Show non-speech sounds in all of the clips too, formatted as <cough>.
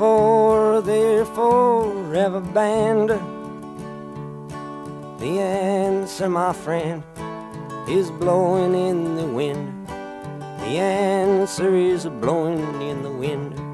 before they're forever banned? The answer, my friend, is blowing in the wind. The answer is blowing in the wind.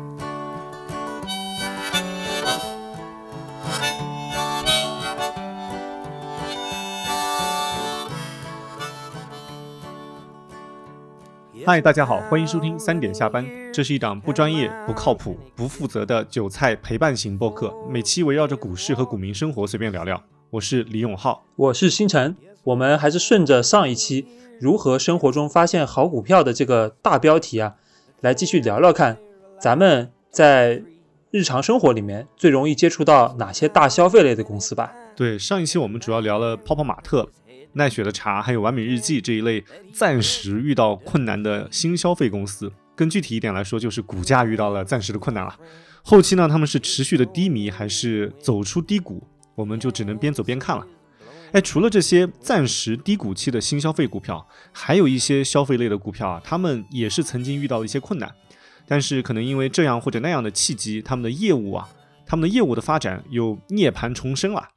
嗨，大家好，欢迎收听三点下班。这是一档不专业、不靠谱、不负责的韭菜陪伴型播客，每期围绕着股市和股民生活随便聊聊。我是李永浩，我是星辰。我们还是顺着上一期如何生活中发现好股票的这个大标题啊，来继续聊聊看，咱们在日常生活里面最容易接触到哪些大消费类的公司吧？对，上一期我们主要聊了泡泡玛特。奈雪的茶，还有完美日记这一类暂时遇到困难的新消费公司，更具体一点来说，就是股价遇到了暂时的困难了。后期呢，他们是持续的低迷，还是走出低谷，我们就只能边走边看了。哎，除了这些暂时低谷期的新消费股票，还有一些消费类的股票啊，他们也是曾经遇到了一些困难，但是可能因为这样或者那样的契机，他们的业务啊，他们的业务的发展又涅槃重生了。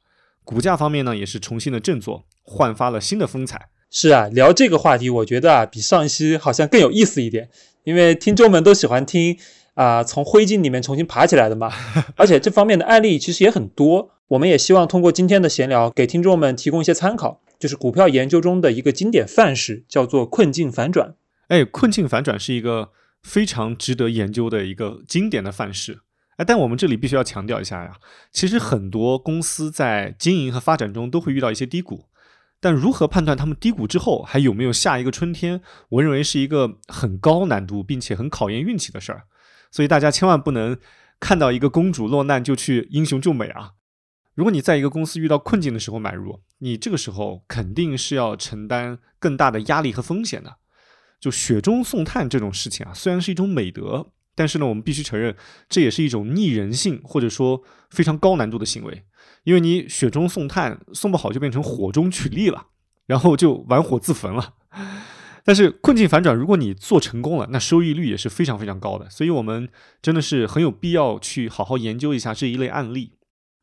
股价方面呢，也是重新的振作，焕发了新的风采。是啊，聊这个话题，我觉得啊，比上一期好像更有意思一点，因为听众们都喜欢听啊，从灰烬里面重新爬起来的嘛。<laughs> 而且这方面的案例其实也很多，我们也希望通过今天的闲聊，给听众们提供一些参考，就是股票研究中的一个经典范式，叫做困境反转。哎，困境反转是一个非常值得研究的一个经典的范式。但我们这里必须要强调一下呀，其实很多公司在经营和发展中都会遇到一些低谷，但如何判断他们低谷之后还有没有下一个春天，我认为是一个很高难度并且很考验运气的事儿。所以大家千万不能看到一个公主落难就去英雄救美啊！如果你在一个公司遇到困境的时候买入，你这个时候肯定是要承担更大的压力和风险的。就雪中送炭这种事情啊，虽然是一种美德。但是呢，我们必须承认，这也是一种逆人性或者说非常高难度的行为，因为你雪中送炭送不好，就变成火中取栗了，然后就玩火自焚了。但是困境反转，如果你做成功了，那收益率也是非常非常高的。所以，我们真的是很有必要去好好研究一下这一类案例。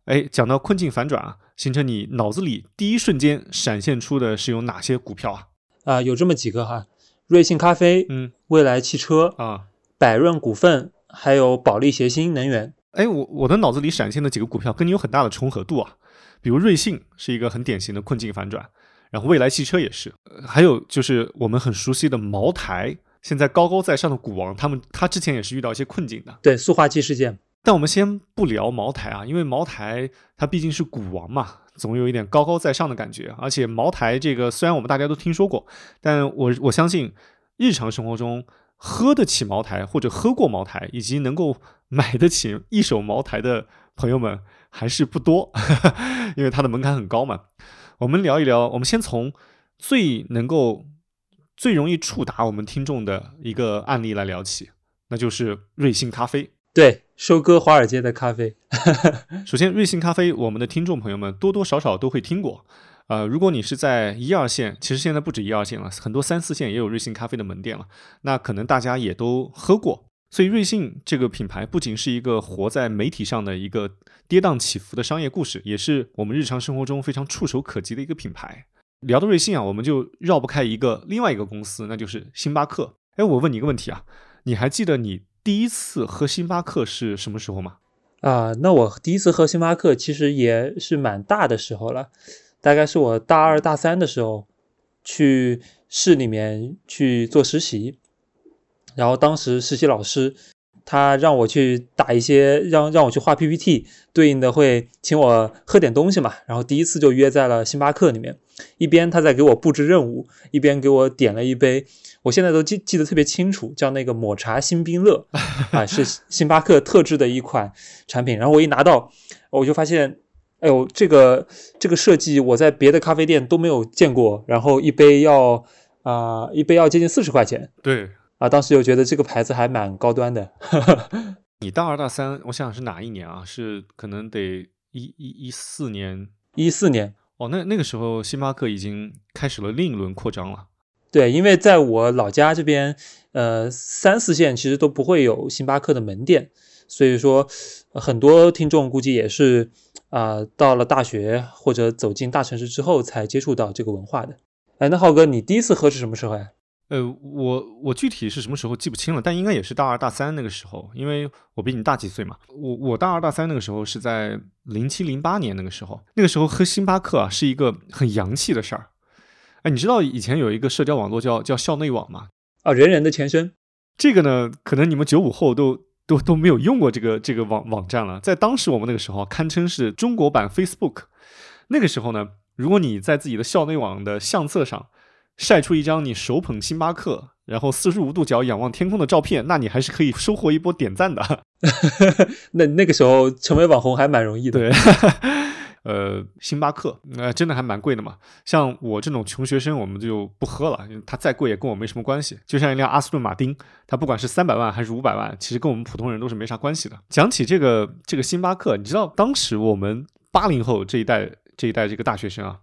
哎，讲到困境反转啊，形成你脑子里第一瞬间闪现出的是有哪些股票啊？啊，有这么几个哈，瑞幸咖啡，嗯，未来汽车啊。百润股份还有保利协鑫能源，哎，我我的脑子里闪现的几个股票跟你有很大的重合度啊，比如瑞幸是一个很典型的困境反转，然后未来汽车也是，还有就是我们很熟悉的茅台，现在高高在上的股王，他们他之前也是遇到一些困境的，对塑化剂事件。但我们先不聊茅台啊，因为茅台它毕竟是股王嘛，总有一点高高在上的感觉，而且茅台这个虽然我们大家都听说过，但我我相信日常生活中。喝得起茅台或者喝过茅台，以及能够买得起一手茅台的朋友们还是不多，<laughs> 因为它的门槛很高嘛。我们聊一聊，我们先从最能够、最容易触达我们听众的一个案例来聊起，那就是瑞幸咖啡。对，收割华尔街的咖啡。首先，瑞幸咖啡，我们的听众朋友们多多少少都会听过。呃，如果你是在一二线，其实现在不止一二线了，很多三四线也有瑞幸咖啡的门店了。那可能大家也都喝过，所以瑞幸这个品牌不仅是一个活在媒体上的一个跌宕起伏的商业故事，也是我们日常生活中非常触手可及的一个品牌。聊到瑞幸啊，我们就绕不开一个另外一个公司，那就是星巴克。哎，我问你一个问题啊，你还记得你第一次喝星巴克是什么时候吗？啊，那我第一次喝星巴克其实也是蛮大的时候了。大概是我大二大三的时候，去市里面去做实习，然后当时实习老师他让我去打一些，让让我去画 PPT，对应的会请我喝点东西嘛。然后第一次就约在了星巴克里面，一边他在给我布置任务，一边给我点了一杯，我现在都记记得特别清楚，叫那个抹茶星冰乐 <laughs> 啊，是星巴克特制的一款产品。然后我一拿到，我就发现。哎呦，这个这个设计我在别的咖啡店都没有见过，然后一杯要啊、一杯要接近四十块钱对啊，当时又觉得这个牌子还蛮高端的。<laughs> 你大二大三，我想想是哪一年啊？是可能得一一一四年一四年，哦，那那个时候星巴克已经开始了另一轮扩张了。对，因为在我老家这边，呃，三四线其实都不会有星巴克的门店，所以说呃很多听众估计也是啊、到了大学或者走进大城市之后才接触到这个文化的。哎，那浩哥，你第一次喝是什么时候呀？呃，我我具体是什么时候记不清了，但应该也是大二大三那个时候，因为我比你大几岁嘛。我我大二大三那个时候是在零七零八年那个时候，那个时候喝星巴克啊是一个很洋气的事儿。哎，你知道以前有一个社交网络叫叫校内网吗？啊，人人的前身。这个呢，可能你们九五后都都都没有用过这个这个网网站了。在当时我们那个时候，堪称是中国版 Facebook。那个时候呢，如果你在自己的校内网的相册上晒出一张你手捧星巴克，然后四十五度角仰望天空的照片，那你还是可以收获一波点赞的。<laughs> 那那个时候成为网红还蛮容易的。对，<laughs> 呃，星巴克，呃，真的还蛮贵的嘛。像我这种穷学生，我们就不喝了，它再贵也跟我没什么关系。就像一辆阿斯顿马丁，它不管是三百万还是五百万，其实跟我们普通人都是没啥关系的。讲起这个这个星巴克，你知道当时我们八零后这一代这一代这个大学生啊，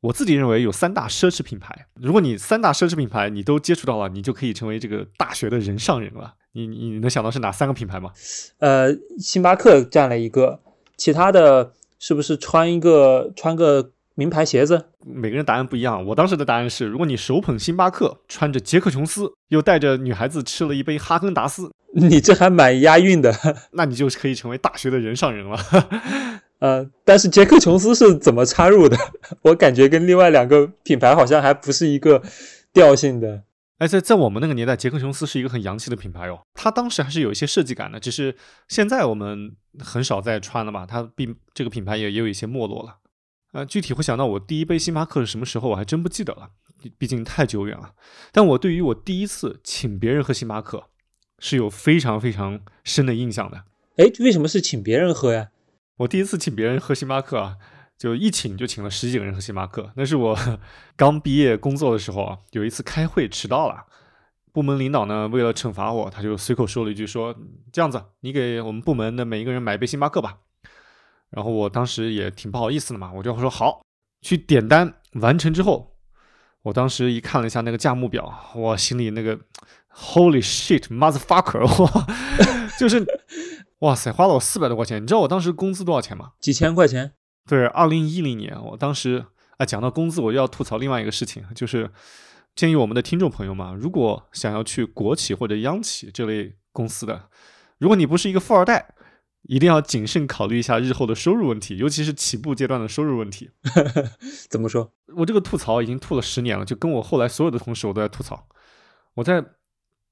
我自己认为有三大奢侈品牌。如果你三大奢侈品牌你都接触到了，你就可以成为这个大学的人上人了。你你你能想到是哪三个品牌吗？呃，星巴克占了一个，其他的是不是穿一个穿个名牌鞋子？每个人答案不一样。我当时的答案是，如果你手捧星巴克，穿着杰克琼斯，又带着女孩子吃了一杯哈根达斯，你这还蛮押韵的。那你就可以成为大学的人上人了。<laughs> 呃，但是杰克琼斯是怎么插入的？<laughs> 我感觉跟另外两个品牌好像还不是一个调性的。哎，在在我们那个年代，杰克琼斯是一个很洋气的品牌哦。它当时还是有一些设计感的，只是现在我们很少再穿了嘛。它并这个品牌也也有一些没落了。呃，具体会想到我第一杯星巴克是什么时候，我还真不记得了，毕毕竟太久远了。但我对于我第一次请别人喝星巴克是有非常非常深的印象的。哎，为什么是请别人喝呀？我第一次请别人喝星巴克啊，就一请就请了十几个人喝星巴克。那是我 <laughs> 刚毕业工作的时候啊，有一次开会迟到了，部门领导呢为了惩罚我，他就随口说了一句说这样子，你给我们部门的每一个人买一杯星巴克吧。然后我当时也挺不好意思的嘛，我就说好，去点单完成之后，我当时一看了一下那个价目表，我心里那个 Holy shit motherfucker，哇，<laughs> 就是哇塞，花了我四百多块钱。你知道我当时工资多少钱吗？几千块钱？对，二零一零年，我当时啊，讲到工资，我就要吐槽另外一个事情，就是建议我们的听众朋友们，如果想要去国企或者央企这类公司的，如果你不是一个富二代，一定要谨慎考虑一下日后的收入问题，尤其是起步阶段的收入问题。<laughs> 怎么说？我这个吐槽已经吐了十年了，就跟我后来所有的同事我都在吐槽。我在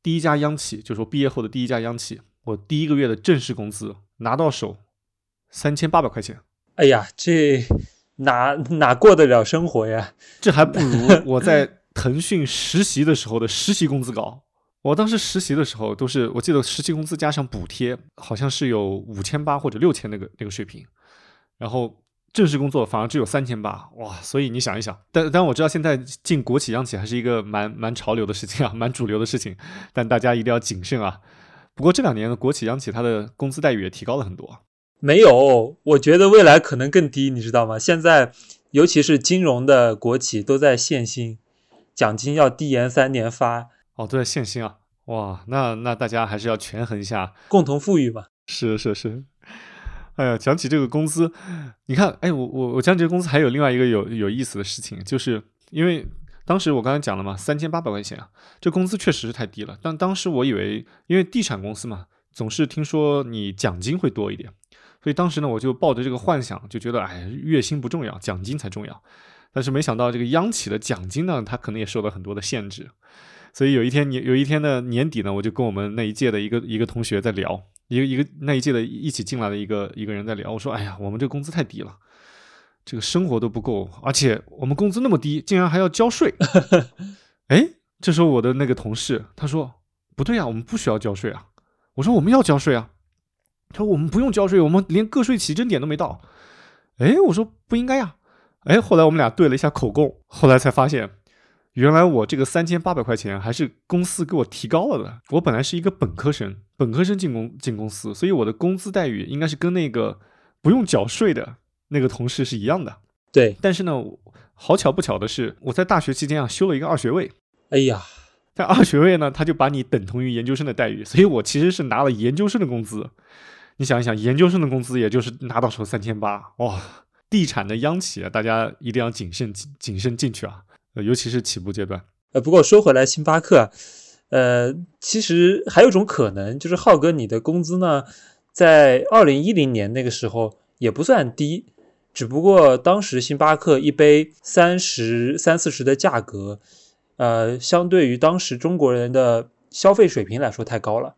第一家央企，就是我毕业后的第一家央企，我第一个月的正式工资拿到手三千八百块钱。哎呀，这哪哪过得了生活呀？<laughs> 这还不如我在腾讯实习的时候的实习工资高。我当时实习的时候都是，我记得实习工资加上补贴，好像是有五千八或者六千那个那个水平，然后正式工作反而只有三千八，哇！所以你想一想，但但我知道现在进国企央企还是一个蛮蛮潮流的事情啊，蛮主流的事情，但大家一定要谨慎啊。不过这两年的国企央企它的工资待遇也提高了很多。没有，我觉得未来可能更低，你知道吗？现在尤其是金融的国企都在限薪，奖金要低延三年发，哦，都在限薪啊！哇，那那大家还是要权衡一下，共同富裕嘛。是是是。哎呀，讲起这个工资，你看，哎，我我我讲这个工资还有另外一个有有意思的事情，就是因为当时我刚才讲了嘛，三千八百块钱啊，这工资确实是太低了。但当时我以为，因为地产公司嘛，总是听说你奖金会多一点，所以当时呢，我就抱着这个幻想，就觉得，哎，月薪不重要，奖金才重要。但是没想到这个央企的奖金呢，它可能也受到很多的限制。所以有一天年有一天的年底呢，我就跟我们那一届的一个一个同学在聊，一个一个那一届的一起进来的一个一个人在聊，我说，哎呀，我们这工资太低了，这个生活都不够，而且我们工资那么低，竟然还要交税。<laughs> 哎，这时候我的那个同事他说，不对啊，我们不需要交税啊。我说我们要交税啊。他说我们不用交税，我们连个税起征点都没到。哎，我说不应该呀。哎，后来我们俩对了一下口供，后来才发现，原来我这个三千八百块钱还是公司给我提高了的。我本来是一个本科生，本科生进公进公司，所以我的工资待遇应该是跟那个不用缴税的那个同事是一样的。对，但是呢，好巧不巧的是，我在大学期间啊修了一个二学位。哎呀，在二学位呢，他就把你等同于研究生的待遇，所以我其实是拿了研究生的工资。你想一想，研究生的工资也就是拿到手三千八，哇！地产的央企啊，大家一定要谨慎谨慎进去啊，呃，尤其是起步阶段。呃，不过说回来，星巴克，呃，其实还有一种可能，就是浩哥你的工资呢，在二零一零年那个时候也不算低，只不过当时星巴克一杯三十三四十的价格，呃，相对于当时中国人的消费水平来说太高了。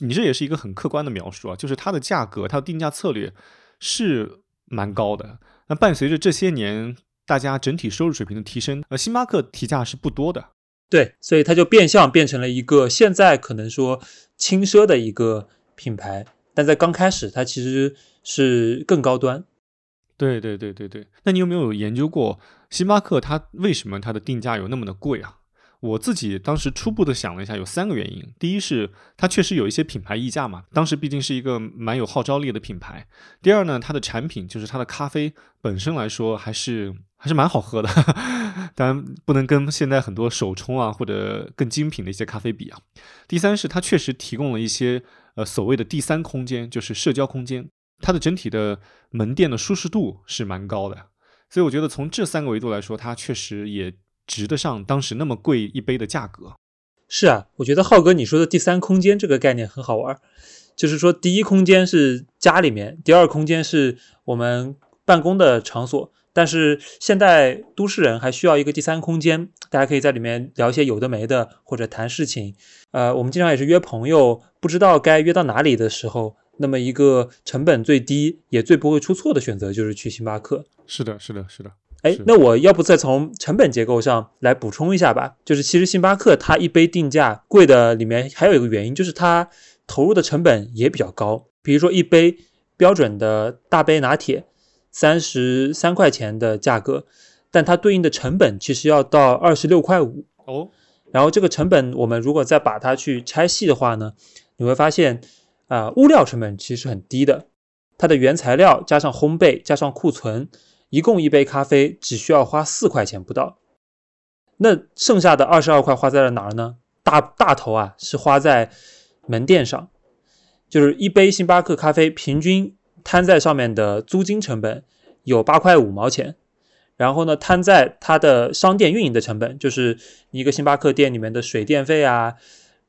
你这也是一个很客观的描述啊，就是它的价格，它的定价策略是。蛮高的。那伴随着这些年大家整体收入水平的提升，呃，星巴克提价是不多的。对，所以它就变相变成了一个现在可能说轻奢的一个品牌，但在刚开始它其实是更高端。对对对对对。那你有没有研究过星巴克它为什么它的定价有那么的贵啊？我自己当时初步的想了一下，有三个原因。第一是它确实有一些品牌溢价嘛，当时毕竟是一个蛮有号召力的品牌。第二呢，它的产品就是它的咖啡本身来说还是还是蛮好喝的，<laughs> 当然不能跟现在很多手冲啊或者更精品的一些咖啡比啊。第三是它确实提供了一些呃所谓的第三空间，就是社交空间，它的整体的门店的舒适度是蛮高的。所以我觉得从这三个维度来说，它确实也。值得上当时那么贵一杯的价格，是啊，我觉得浩哥你说的第三空间这个概念很好玩，就是说第一空间是家里面，第二空间是我们办公的场所，但是现在都市人还需要一个第三空间，大家可以在里面聊一些有的没的或者谈事情，呃，我们经常也是约朋友，不知道该约到哪里的时候，那么一个成本最低也最不会出错的选择就是去星巴克。是的，是的，是的。哎，那我要不再从成本结构上来补充一下吧？就是其实星巴克它一杯定价贵的里面还有一个原因，就是它投入的成本也比较高。比如说一杯标准的大杯拿铁，三十三块钱的价格，但它对应的成本其实要到二十六块五哦。然后这个成本我们如果再把它去拆细的话呢，你会发现啊，物料成本其实很低的，它的原材料加上烘焙加上库存。一共一杯咖啡只需要花四块钱不到，那剩下的二十二块花在了哪儿呢？大大头啊是花在门店上，就是一杯星巴克咖啡平均摊在上面的租金成本有八块五毛钱，然后呢摊在它的商店运营的成本，就是一个星巴克店里面的水电费啊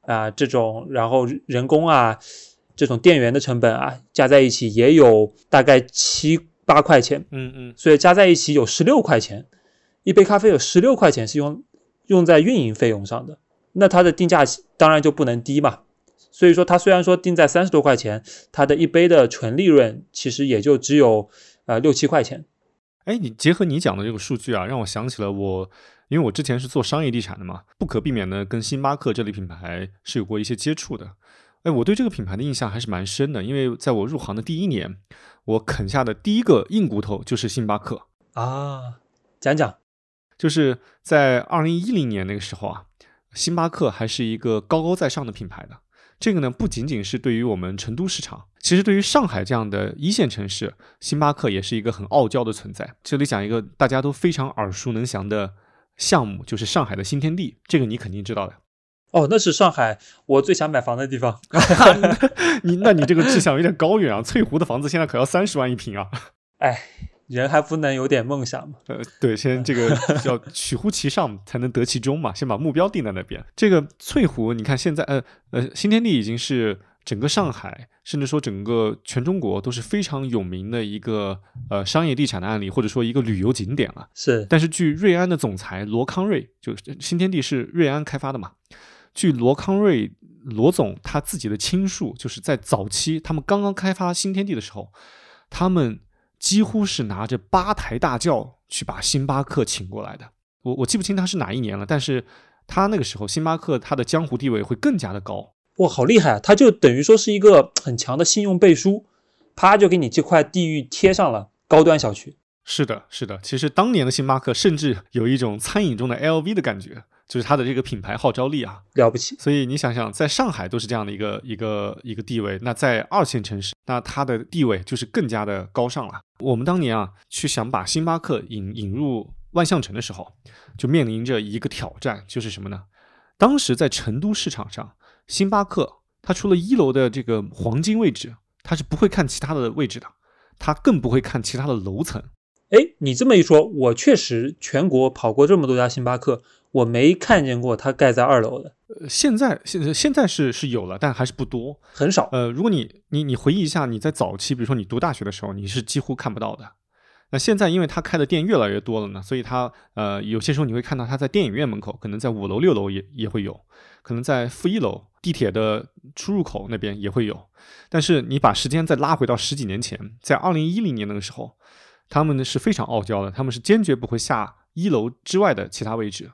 啊这种，然后人工啊这种店员的成本啊加在一起也有大概七。八块钱，嗯嗯，所以加在一起有十六块钱，一杯咖啡有十六块钱是用用在运营费用上的，那它的定价当然就不能低嘛。所以说它虽然说定在三十多块钱，它的一杯的纯利润其实也就只有呃六七块钱。哎，你结合你讲的这个数据啊，让我想起了我，因为我之前是做商业地产的嘛，不可避免的跟星巴克这类品牌是有过一些接触的。哎，我对这个品牌的印象还是蛮深的，因为在我入行的第一年。我啃下的第一个硬骨头就是星巴克啊，讲讲，就是在二零一零年那个时候啊，星巴克还是一个高高在上的品牌的。这个呢，不仅仅是对于我们成都市场，其实对于上海这样的一线城市，星巴克也是一个很傲娇的存在。这里讲一个大家都非常耳熟能详的项目，就是上海的新天地，这个你肯定知道的。哦，那是上海我最想买房的地方。<laughs> 你那你这个志向有点高远啊！翠湖的房子现在可要三十万一平啊！哎，人还不能有点梦想吗？呃，对，先这个要取乎其上才能得其中嘛，先把目标定在那边。这个翠湖，你看现在，呃呃，新天地已经是整个上海，甚至说整个全中国都是非常有名的一个呃商业地产的案例，或者说一个旅游景点了。是，但是据瑞安的总裁罗康瑞，就新天地是瑞安开发的嘛？据罗康瑞罗总他自己的亲述，就是在早期他们刚刚开发新天地的时候，他们几乎是拿着八抬大轿去把星巴克请过来的。我我记不清他是哪一年了，但是他那个时候星巴克他的江湖地位会更加的高。哇，好厉害啊！他就等于说是一个很强的信用背书，啪就给你这块地域贴上了。高端小区。是的，是的。其实当年的星巴克甚至有一种餐饮中的 LV 的感觉，就是它的这个品牌号召力啊，了不起。所以你想想，在上海都是这样的一个一个一个地位，那在二线城市，那它的地位就是更加的高尚了。我们当年啊，去想把星巴克引引入万象城的时候，就面临着一个挑战，就是什么呢？当时在成都市场上，星巴克它除了一楼的这个黄金位置，它是不会看其他的位置的，它更不会看其他的楼层。哎，你这么一说，我确实全国跑过这么多家星巴克，我没看见过它盖在二楼的。呃，现在现现在是是有了，但还是不多，很少。呃，如果你你你回忆一下，你在早期，比如说你读大学的时候，你是几乎看不到的。那现在，因为它开的店越来越多了呢，所以它呃有些时候你会看到它在电影院门口，可能在五楼六楼也也会有，可能在负一楼地铁的出入口那边也会有。但是你把时间再拉回到十几年前，在二零一零年那个时候。他们呢是非常傲娇的，他们是坚决不会下一楼之外的其他位置。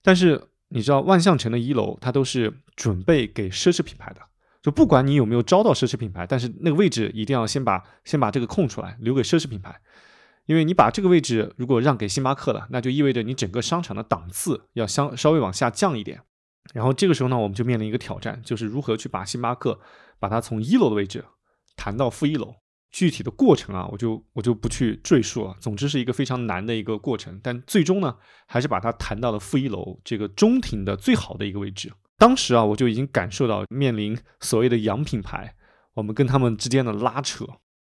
但是你知道，万象城的一楼它都是准备给奢侈品牌的，就不管你有没有招到奢侈品牌，但是那个位置一定要先把先把这个空出来，留给奢侈品牌。因为你把这个位置如果让给星巴克了，那就意味着你整个商场的档次要相稍微往下降一点。然后这个时候呢，我们就面临一个挑战，就是如何去把星巴克把它从一楼的位置弹到负一楼。具体的过程啊，我就我就不去赘述了。总之是一个非常难的一个过程，但最终呢，还是把它谈到了负一楼这个中庭的最好的一个位置。当时啊，我就已经感受到面临所谓的洋品牌，我们跟他们之间的拉扯。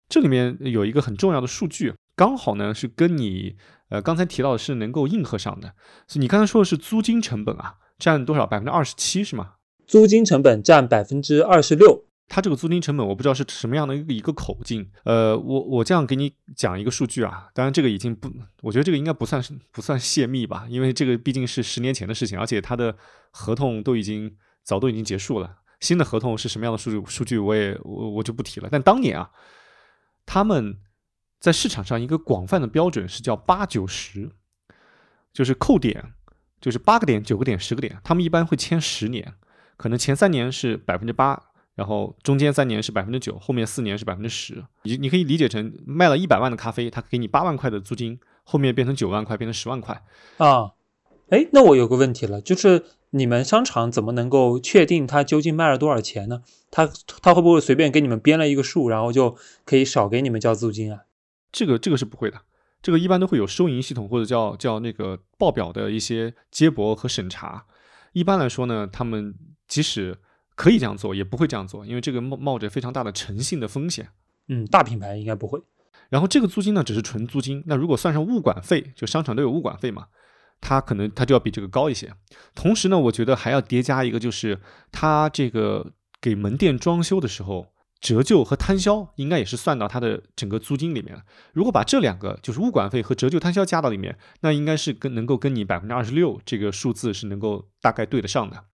这里面有一个很重要的数据，刚好呢是跟你呃刚才提到的是能够应和上的。你刚才说的是租金成本啊，占多少？百分之二十七是吗？租金成本占百分之二十六。它这个租金成本，我不知道是什么样的一个口径。呃，我我这样给你讲一个数据啊，当然这个已经不，我觉得这个应该不算是不算泄密吧，因为这个毕竟是十年前的事情，而且它的合同都已经早都已经结束了。新的合同是什么样的数据？数据我也我我就不提了。但当年啊，他们在市场上一个广泛的标准是叫八九十，就是扣点，就是八个点、九个点、十个点，他们一般会签十年，可能前三年是百分之八。然后中间三年是百分之九，后面四年是百分之十。你你可以理解成卖了一百万的咖啡，他给你八万块的租金，后面变成九万块，变成十万块。啊，哎，那我有个问题了，就是你们商场怎么能够确定他究竟卖了多少钱呢？他他会不会随便给你们编了一个数，然后就可以少给你们交租金啊？这个这个是不会的，这个一般都会有收银系统或者叫叫那个报表的一些接驳和审查。一般来说呢，他们即使可以这样做，也不会这样做，因为这个冒冒着非常大的诚信的风险。嗯，大品牌应该不会。然后这个租金呢，只是纯租金。那如果算上物管费，就商场都有物管费嘛，它可能它就要比这个高一些。同时呢，我觉得还要叠加一个，就是它这个给门店装修的时候，折旧和摊销应该也是算到它的整个租金里面了。如果把这两个，就是物管费和折旧摊销加到里面，那应该是跟能够跟你百分之二十六这个数字是能够大概对得上的。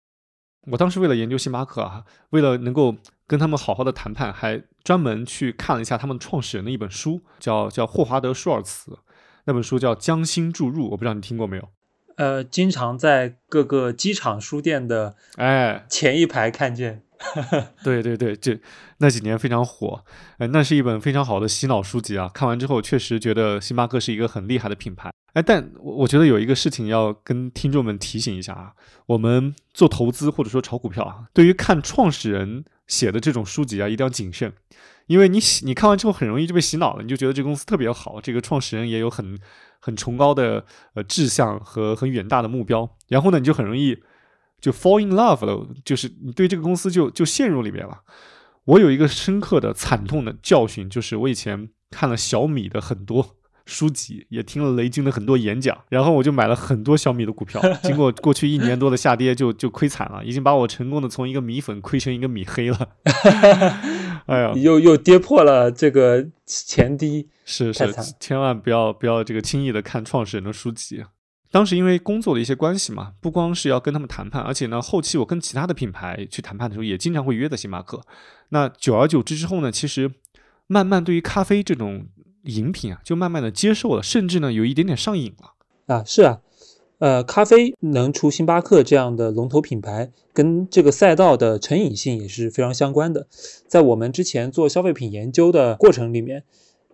我当时为了研究星巴克啊，为了能够跟他们好好的谈判，还专门去看了一下他们创始人的一本书，叫叫霍华德舒尔茨，那本书叫《将心注入》，我不知道你听过没有？呃，经常在各个机场书店的哎前一排看见。<laughs> 对对对，这那几年非常火，哎，那是一本非常好的洗脑书籍啊。看完之后，确实觉得星巴克是一个很厉害的品牌。哎，但我我觉得有一个事情要跟听众们提醒一下啊，我们做投资或者说炒股票啊，对于看创始人写的这种书籍啊，一定要谨慎，因为你洗你看完之后很容易就被洗脑了，你就觉得这个公司特别好，这个创始人也有很很崇高的呃志向和很远大的目标，然后呢，你就很容易。就 fall in love 了，就是你对这个公司就就陷入里面了。我有一个深刻的惨痛的教训，就是我以前看了小米的很多书籍，也听了雷军的很多演讲，然后我就买了很多小米的股票。<laughs> 经过过去一年多的下跌，就就亏惨了，已经把我成功的从一个米粉亏成一个米黑了。<laughs> 哎呀，又又跌破了这个前低，是是，千万不要不要这个轻易的看创始人的书籍。当时因为工作的一些关系嘛，不光是要跟他们谈判，而且呢，后期我跟其他的品牌去谈判的时候，也经常会约在星巴克。那久而久之之后呢，其实慢慢对于咖啡这种饮品啊，就慢慢的接受了，甚至呢，有一点点上瘾了。啊，是啊，呃，咖啡能出星巴克这样的龙头品牌，跟这个赛道的成瘾性也是非常相关的。在我们之前做消费品研究的过程里面。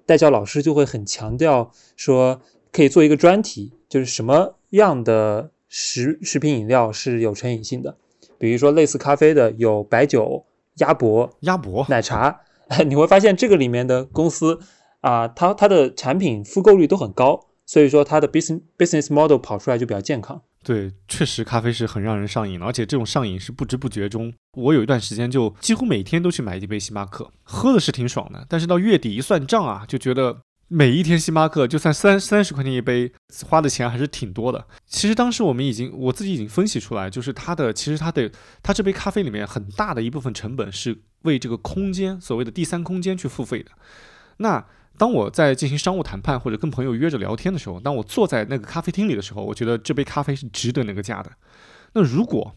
代教老师就会很强调说，可以做一个专题，就是什么样的食食品饮料是有成瘾性的，比如说类似咖啡的有白酒、鸭脖、鸭脖、奶茶，<laughs> 你会发现这个里面的公司啊，它它的产品复购率都很高，所以说它的 business business model 跑出来就比较健康。对，确实咖啡是很让人上瘾的，而且这种上瘾是不知不觉中。我有一段时间就几乎每天都去买一杯星巴克，喝的是挺爽的。但是到月底一算账啊，就觉得每一天星巴克就算三三十块钱一杯，花的钱还是挺多的。其实当时我们已经我自己已经分析出来，就是它的其实它的它这杯咖啡里面很大的一部分成本是为这个空间所谓的第三空间去付费的。那当我在进行商务谈判或者跟朋友约着聊天的时候，当我坐在那个咖啡厅里的时候，我觉得这杯咖啡是值得那个价的。那如果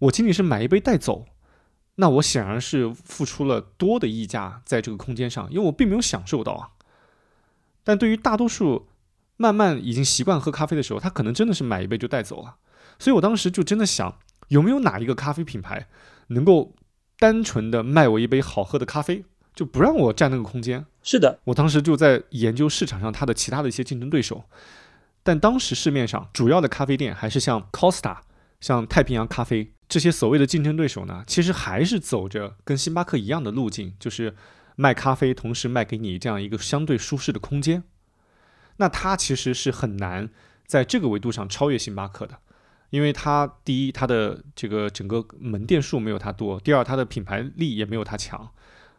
我仅仅是买一杯带走，那我显然是付出了多的溢价在这个空间上，因为我并没有享受到啊。但对于大多数慢慢已经习惯喝咖啡的时候，他可能真的是买一杯就带走了。所以我当时就真的想，有没有哪一个咖啡品牌能够单纯的卖我一杯好喝的咖啡？就不让我占那个空间。是的，我当时就在研究市场上它的其他的一些竞争对手，但当时市面上主要的咖啡店还是像 Costa、像太平洋咖啡这些所谓的竞争对手呢，其实还是走着跟星巴克一样的路径，就是卖咖啡，同时卖给你这样一个相对舒适的空间。那它其实是很难在这个维度上超越星巴克的，因为它第一，它的这个整个门店数没有它多；第二，它的品牌力也没有它强。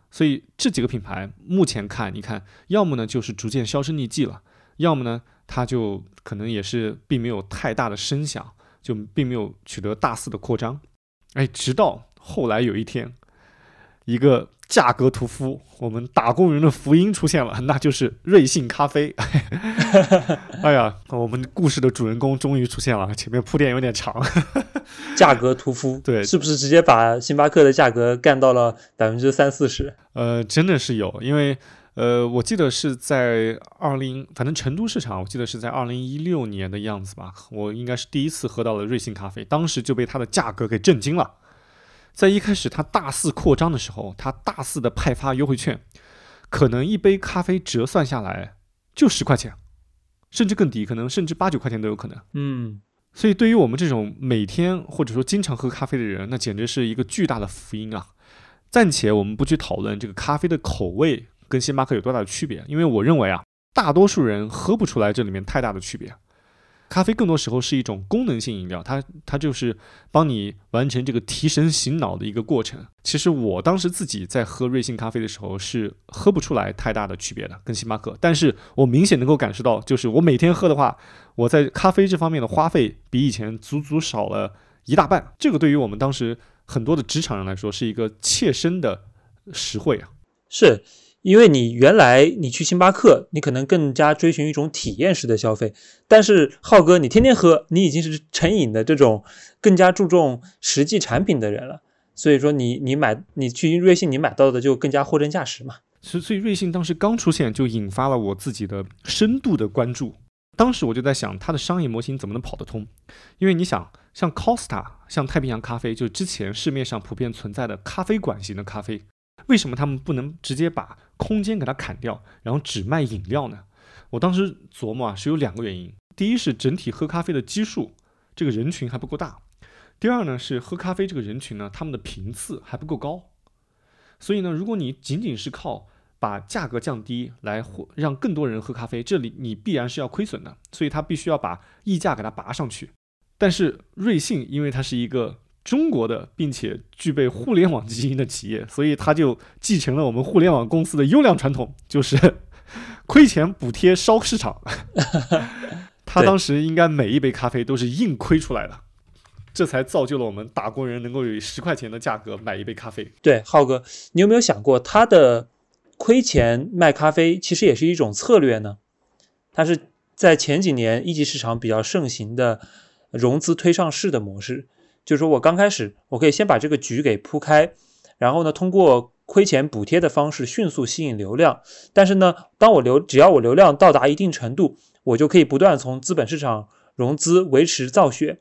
所以这几个品牌目前看，你看，要么呢就是逐渐销声匿迹了，要么呢它就可能也是并没有太大的声响，就并没有取得大肆的扩张。哎，直到后来有一天，一个价格屠夫，我们打工人的福音出现了，<laughs> 那就是瑞幸咖啡。<laughs> 哎呀，我们故事的主人公终于出现了，前面铺垫有点长。<laughs> 价格屠夫，对，是不是直接把星巴克的价格干到了百分之三四十？呃，真的是有，因为呃，我记得是在二零，反正成都市场，我记得是在二零一六年的样子吧，我应该是第一次喝到了瑞幸咖啡，当时就被它的价格给震惊了。在一开始它大肆扩张的时候，它大肆的派发优惠券，可能一杯咖啡折算下来就十块钱，甚至更低，可能甚至八九块钱都有可能。嗯。所以，对于我们这种每天或者说经常喝咖啡的人，那简直是一个巨大的福音啊！暂且我们不去讨论这个咖啡的口味跟星巴克有多大的区别，因为我认为啊，大多数人喝不出来这里面太大的区别。咖啡更多时候是一种功能性饮料，它它就是帮你完成这个提神醒脑的一个过程。其实我当时自己在喝瑞幸咖啡的时候是喝不出来太大的区别的，跟星巴克。但是我明显能够感受到，就是我每天喝的话，我在咖啡这方面的花费比以前足足少了一大半。这个对于我们当时很多的职场人来说是一个切身的实惠啊。是。因为你原来你去星巴克，你可能更加追寻一种体验式的消费，但是浩哥你天天喝，你已经是成瘾的这种更加注重实际产品的人了。所以说你你买你去瑞幸你买到的就更加货真价实嘛。所以所以瑞幸当时刚出现就引发了我自己的深度的关注。当时我就在想它的商业模型怎么能跑得通？因为你想像 Costa 像太平洋咖啡，就之前市面上普遍存在的咖啡馆型的咖啡。为什么他们不能直接把空间给它砍掉，然后只卖饮料呢？我当时琢磨啊，是有两个原因。第一是整体喝咖啡的基数，这个人群还不够大；第二呢是喝咖啡这个人群呢，他们的频次还不够高。所以呢，如果你仅仅是靠把价格降低来让更多人喝咖啡，这里你必然是要亏损的。所以他必须要把溢价给它拔上去。但是瑞幸因为它是一个。中国的，并且具备互联网基因的企业，所以他就继承了我们互联网公司的优良传统，就是 <laughs> 亏钱补贴烧市场。<laughs> 他当时应该每一杯咖啡都是硬亏出来的，这才造就了我们打工人能够以十块钱的价格买一杯咖啡。对，浩哥，你有没有想过，他的亏钱卖咖啡其实也是一种策略呢？他是在前几年一级市场比较盛行的融资推上市的模式。就是说我刚开始，我可以先把这个局给铺开，然后呢，通过亏钱补贴的方式迅速吸引流量。但是呢，当我流只要我流量到达一定程度，我就可以不断从资本市场融资维持造血，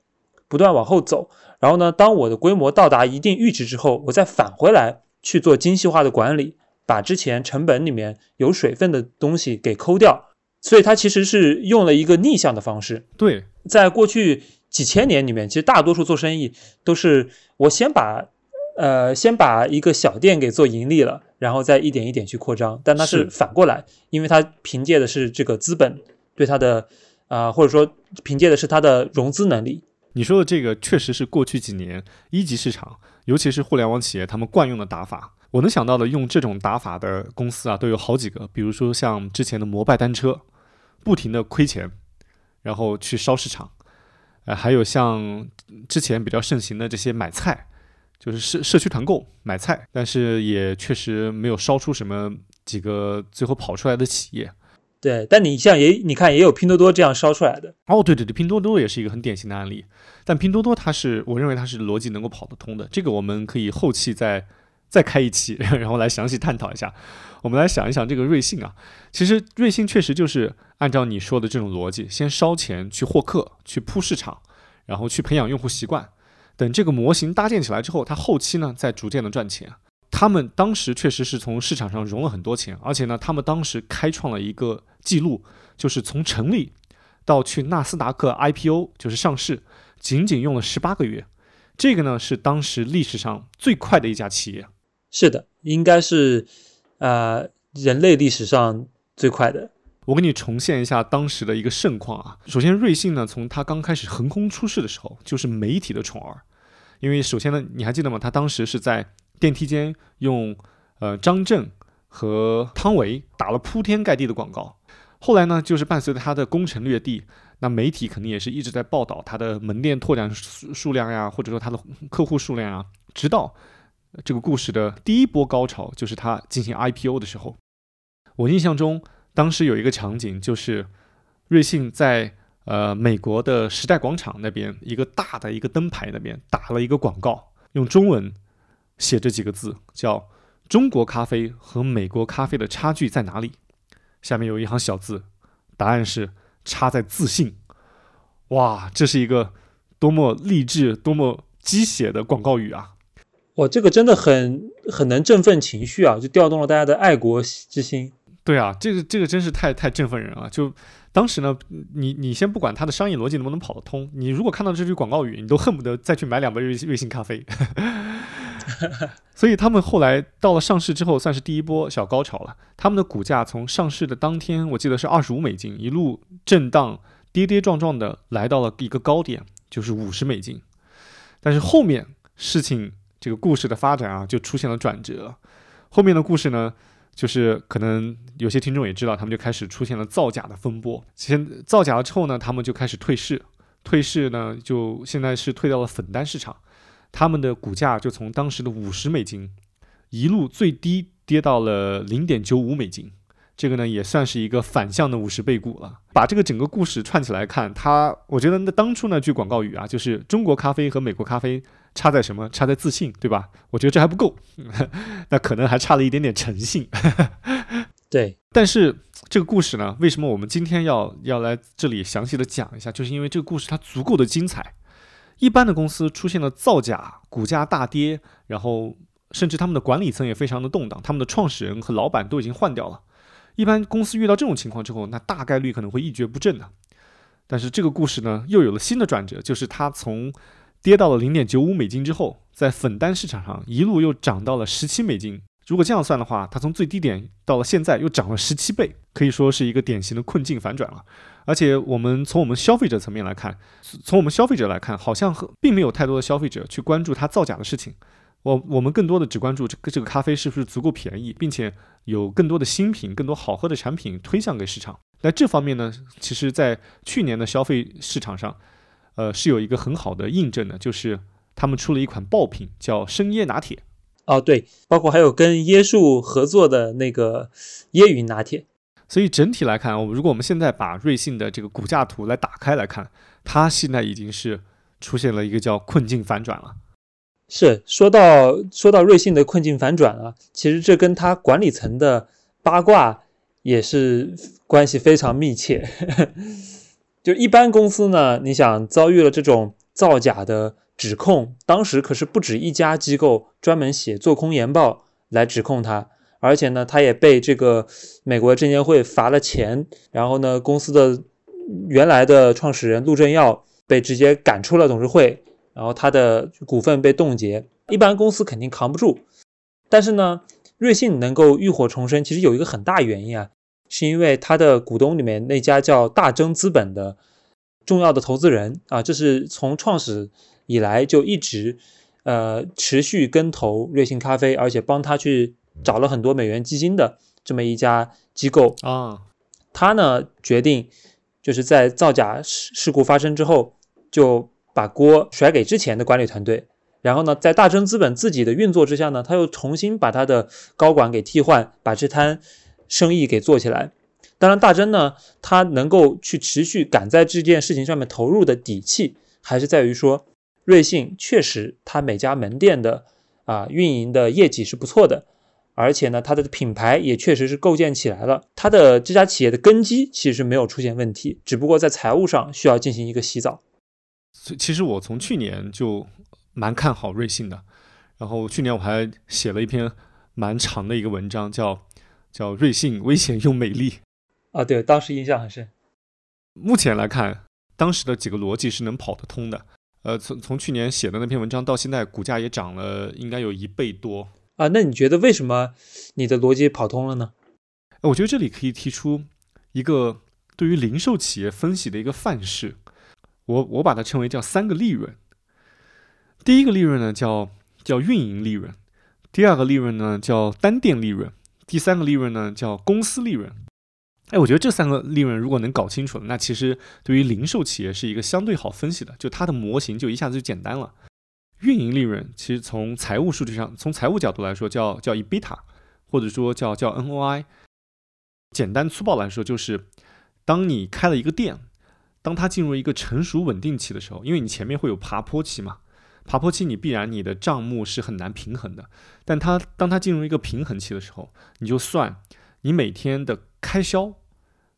不断往后走。然后呢，当我的规模到达一定阈值之后，我再返回来去做精细化的管理，把之前成本里面有水分的东西给抠掉，所以它其实是用了一个逆向的方式。对，在过去几千年里面，其实大多数做生意都是我先把呃先把一个小店给做盈利了，然后再一点一点去扩张。但它是是反过来，因为它凭借的是这个资本对它的啊、或者说凭借的是它的融资能力。你说的这个确实是过去几年一级市场，尤其是互联网企业他们惯用的打法。我能想到的用这种打法的公司啊，都有好几个，比如说像之前的摩拜单车，不停的亏钱，然后去烧市场，呃，还有像之前比较盛行的这些买菜，就是社社区团购买菜，但是也确实没有烧出什么几个最后跑出来的企业。对，但你像也你看也有拼多多这样烧出来的。哦，对对对，拼多多也是一个很典型的案例，但拼多多它是我认为它是逻辑能够跑得通的，这个我们可以后期再再开一期，<laughs> 然后来详细探讨一下。我们来想一想这个瑞幸啊，其实瑞幸确实就是按照你说的这种逻辑，先烧钱去获客，去铺市场，然后去培养用户习惯，等这个模型搭建起来之后，它后期呢再逐渐的赚钱。他们当时确实是从市场上融了很多钱，而且呢，他们当时开创了一个记录，就是从成立到去纳斯达克 IPO 就是上市，仅仅用了十八个月，这个呢是当时历史上最快的一家企业。是的，应该是呃人类历史上最快的。我给你重现一下当时的一个盛况啊。首先，瑞幸呢，从它刚开始横空出世的时候，就是媒体的宠儿，因为首先呢，你还记得吗？他当时是在电梯间用呃张震和汤唯打了铺天盖地的广告。后来呢，就是伴随着它的攻城略地，那媒体肯定也是一直在报道它的门店拓展数数量呀，或者说它的客户数量啊，直到这个故事的第一波高潮，就是它进行 IPO 的时候。我印象中，当时有一个场景，就是瑞幸在呃美国的时代广场那边一个大的一个灯牌那边打了一个广告，用中文写着几个字，叫“中国咖啡和美国咖啡的差距在哪里”。下面有一行小字，答案是差在自信。哇，这是一个多么励志、多么鸡血的广告语啊！哇，这个真的很很能振奋情绪啊，就调动了大家的爱国之心。对啊，这个这个真是太太振奋人了。就当时呢，你你先不管它的商业逻辑能不能跑得通，你如果看到这句广告语，你都恨不得再去买两杯瑞瑞幸咖啡。<laughs> 所以他们后来到了上市之后，算是第一波小高潮了。他们的股价从上市的当天，我记得是二十五美金，一路震荡跌跌撞撞的来到了一个高点，就是五十美金。但是后面事情这个故事的发展啊，就出现了转折。后面的故事呢，就是可能有些听众也知道，他们就开始出现了造假的风波。先造假了之后呢，他们就开始退市，退市呢，就现在是退到了粉单市场。他们的股价就从当时的五十美金，一路最低跌到了零点九五美金。这个呢，也算是一个反向的五十倍股了。把这个整个故事串起来看，它，我觉得那当初那句广告语啊，就是中国咖啡和美国咖啡差在什么？差在自信，对吧？我觉得这还不够，<laughs> 那可能还差了一点点诚信。<laughs> 对，但是这个故事呢，为什么我们今天要要来这里详细的讲一下？就是因为这个故事它足够的精彩。一般的公司出现了造假，股价大跌，然后甚至他们的管理层也非常的动荡，他们的创始人和老板都已经换掉了。一般公司遇到这种情况之后，那大概率可能会一蹶不振的。但是这个故事呢，又有了新的转折，就是他从跌到了零点九五美金之后，在粉单市场上一路又涨到了十七美金。如果这样算的话，它从最低点到了现在又涨了十七倍，可以说是一个典型的困境反转了。而且我们从我们消费者层面来看，从我们消费者来看，好像并没有太多的消费者去关注它造假的事情。我我们更多的只关注这个这个咖啡是不是足够便宜，并且有更多的新品、更多好喝的产品推向给市场。那这方面呢，其实在去年的消费市场上，呃，是有一个很好的印证的，就是他们出了一款爆品，叫生椰拿铁。哦对，包括还有跟椰树合作的那个椰云拿铁。所以整体来看，我们如果我们现在把瑞幸的这个股价图来打开来看，它现在已经是出现了一个叫困境反转了。是说到说到瑞幸的困境反转啊，其实这跟它管理层的八卦也是关系非常密切。就一般公司呢，你想遭遇了这种造假的指控，当时可是不止一家机构专门写做空研报来指控他，而且呢，他也被这个美国证监会罚了钱，然后呢，公司的原来的创始人陆正耀被直接赶出了董事会，然后他的股份被冻结，一般公司肯定扛不住。但是呢，瑞幸能够浴火重生，其实有一个很大原因啊，是因为他的股东里面那家叫大钲资本的重要的投资人啊，这是从创始以来就一直呃持续跟投瑞幸咖啡，而且帮他去找了很多美元基金的这么一家机构啊。他呢决定就是在造假事事故发生之后，就把锅甩给之前的管理团队。然后呢，在大钲资本自己的运作之下呢，他又重新把他的高管给替换，把这摊生意给做起来。当然，大钲呢，他能够去持续赶在这件事情上面投入的底气，还是在于说，瑞幸确实他每家门店的啊运营的业绩是不错的，而且呢，它的品牌也确实是构建起来了。它的这家企业的根基其实没有出现问题，只不过在财务上需要进行一个洗澡。所以其实我从去年就。蛮看好瑞幸的，然后去年我还写了一篇蛮长的一个文章，叫叫瑞幸危险又美丽啊，对，当时印象很深。目前来看，当时的几个逻辑是能跑得通的。呃，从从去年写的那篇文章到现在，股价也涨了，应该有一倍多啊。那你觉得为什么你的逻辑跑通了呢？我觉得这里可以提出一个对于零售企业分析的一个范式，我我把它称为叫三个利润。第一个利润呢叫叫运营利润，第二个利润呢叫单店利润，第三个利润呢叫公司利润。哎，我觉得这三个利润如果能搞清楚了，那其实对于零售企业是一个相对好分析的，就它的模型就一下子就简单了。运营利润其实从财务数据上，从财务角度来说叫叫 EBITDA，或者说叫叫 NOI。简单粗暴来说就是，当你开了一个店，当它进入一个成熟稳定期的时候，因为你前面会有爬坡期嘛。爬坡期，你必然你的账目是很难平衡的。但它当它进入一个平衡期的时候，你就算你每天的开销